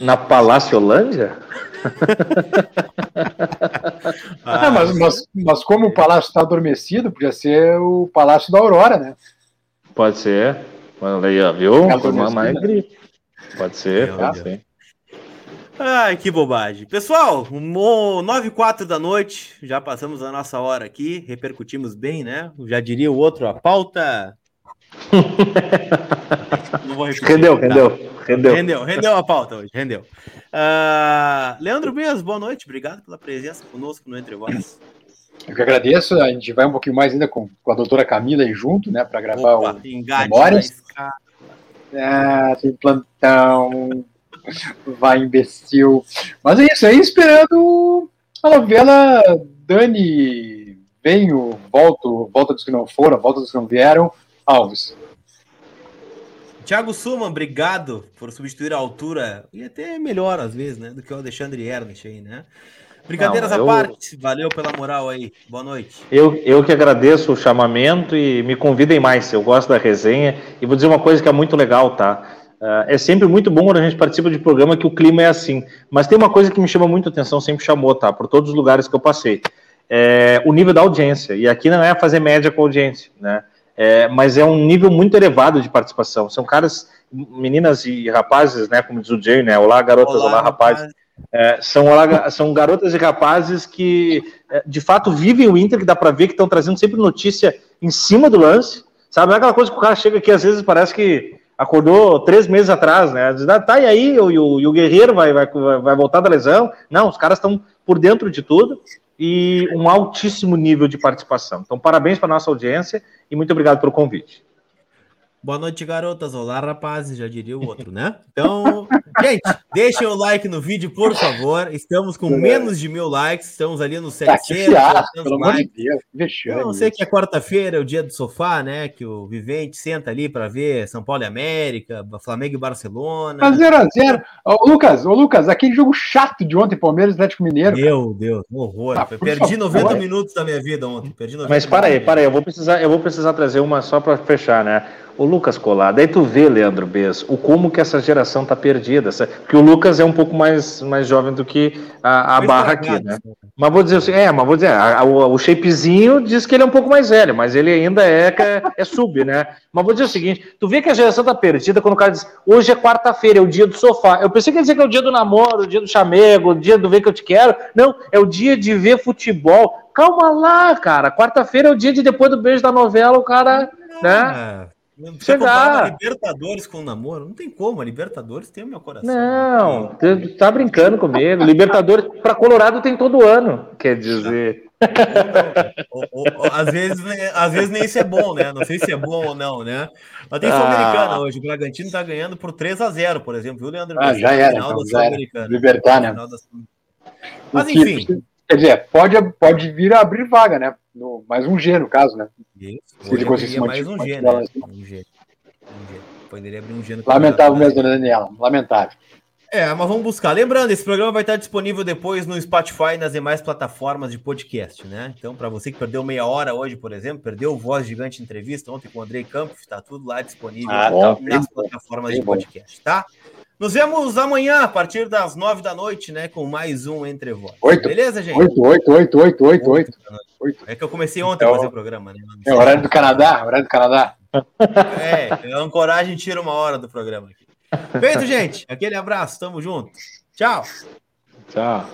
Na Palácio-Holândia? ah, mas, mas, mas, como o palácio está adormecido, podia ser o Palácio da Aurora, né? Pode ser. Olha aí, ó, viu? Uma mais gripe. Pode ser, Meu pode ser. Ai, que bobagem. Pessoal, 9 e 4 da noite, já passamos a nossa hora aqui, repercutimos bem, né? Já diria o outro, a pauta. Não vou repetir, rendeu, tá? rendeu. Rendeu. rendeu, rendeu a pauta hoje, rendeu. Uh, Leandro Bias, boa noite, obrigado pela presença conosco no Entre Vozes. Eu que agradeço, a gente vai um pouquinho mais ainda com, com a doutora Camila aí junto, né, para gravar Opa, o Memórias. Ah, tem plantão, vai imbecil. Mas é isso aí, esperando a novela Dani, venho, volto, volta dos que não foram, volta dos que não vieram, Alves. Thiago Suman, obrigado por substituir a altura, e até melhor às vezes, né, do que o Alexandre Ernest aí, né? Brincadeiras Não, eu... à parte, valeu pela moral aí, boa noite. Eu, eu que agradeço o chamamento e me convidem mais, eu gosto da resenha, e vou dizer uma coisa que é muito legal, tá? Uh, é sempre muito bom quando a gente participa de programa que o clima é assim, mas tem uma coisa que me chama muito atenção, sempre chamou, tá? Por todos os lugares que eu passei, é o nível da audiência, e aqui não é fazer média com a audiência, né? É, mas é um nível muito elevado de participação. São caras, meninas e rapazes, né, como diz o Jay, né, olá garotas, olá, olá rapazes, é, são, são garotas e rapazes que é, de fato vivem o Inter, que dá para ver que estão trazendo sempre notícia em cima do lance, sabe? Não é aquela coisa que o cara chega aqui, às vezes parece que acordou três meses atrás, né? Ah, tá, e aí, o, o, o Guerreiro vai, vai, vai voltar da lesão? Não, os caras estão por dentro de tudo e um altíssimo nível de participação. Então, parabéns para nossa audiência e muito obrigado pelo convite. Boa noite, garotas. Olá, rapazes, já diria o outro, né? Então, gente, deixem o like no vídeo, por favor. Estamos com menos de mil likes, estamos ali no 700. Ah, pelo amor de Deus. Eu não sei que é quarta-feira, é o dia do sofá, né? Que o Vivente senta ali para ver São Paulo e América, Flamengo e Barcelona. Tá 0x0. Ô, Lucas, ô, Lucas, aquele jogo chato de ontem, Palmeiras e Atlético Mineiro. Meu Deus, um horror. Ah, perdi 90 favor. minutos da minha vida ontem. Perdi Mas para aí, para aí, eu vou precisar, eu vou precisar trazer uma só para fechar, né? O Lucas Colado, aí tu vê, Leandro Bez, o como que essa geração tá perdida. Porque o Lucas é um pouco mais, mais jovem do que a, a barra aqui, né? Mas vou dizer assim, é, mas vou dizer, a, a, o, o shapezinho diz que ele é um pouco mais velho, mas ele ainda é, é, é sub, né? Mas vou dizer o seguinte: tu vê que a geração tá perdida quando o cara diz, hoje é quarta-feira, é o dia do sofá. Eu pensei que ia dizer que é o dia do namoro, o dia do chamego, o dia do ver que eu te quero. Não, é o dia de ver futebol. Calma lá, cara. Quarta-feira é o dia de depois do beijo da novela, o cara, né? Você Chegar. Libertadores com namoro? Não tem como, a Libertadores tem o meu coração. Não, tu tá brincando comigo. Libertadores para Colorado tem todo ano, quer dizer. ou, ou, ou, às, vezes, né, às vezes nem isso é bom, né? Não sei se é bom ou não, né? Mas tem Sul-Americana ah. hoje. O Bragantino tá ganhando por 3 a 0 por exemplo, viu, Leandro? Ah, já era. Então, já era. Libertar, né? Mas enfim. Quer dizer, pode, pode vir a abrir vaga, né? No, mais um G, no caso, né? Isso. Se ele conseguisse mais um G, né? Assim. Um G. Um G. Poderia abrir um G no Lamentável mesmo, né, Daniela? Lamentável. É, mas vamos buscar. Lembrando, esse programa vai estar disponível depois no Spotify e nas demais plataformas de podcast, né? Então, para você que perdeu meia hora hoje, por exemplo, perdeu o Voz Gigante Entrevista ontem com o Andrei Campos, está tudo lá disponível ah, tá, nas plataformas de podcast, tá? Nos vemos amanhã, a partir das nove da noite, né? Com mais um Entre Vozes. Oito. Beleza, gente? Oito, oito, oito, oito, oito, oito. oito. É que eu comecei ontem é a fazer o programa, né? É horário do Canadá, horário do Canadá. É, a ancoragem tira uma hora do programa aqui. Feito, gente. Aquele abraço, tamo junto. Tchau. Tchau.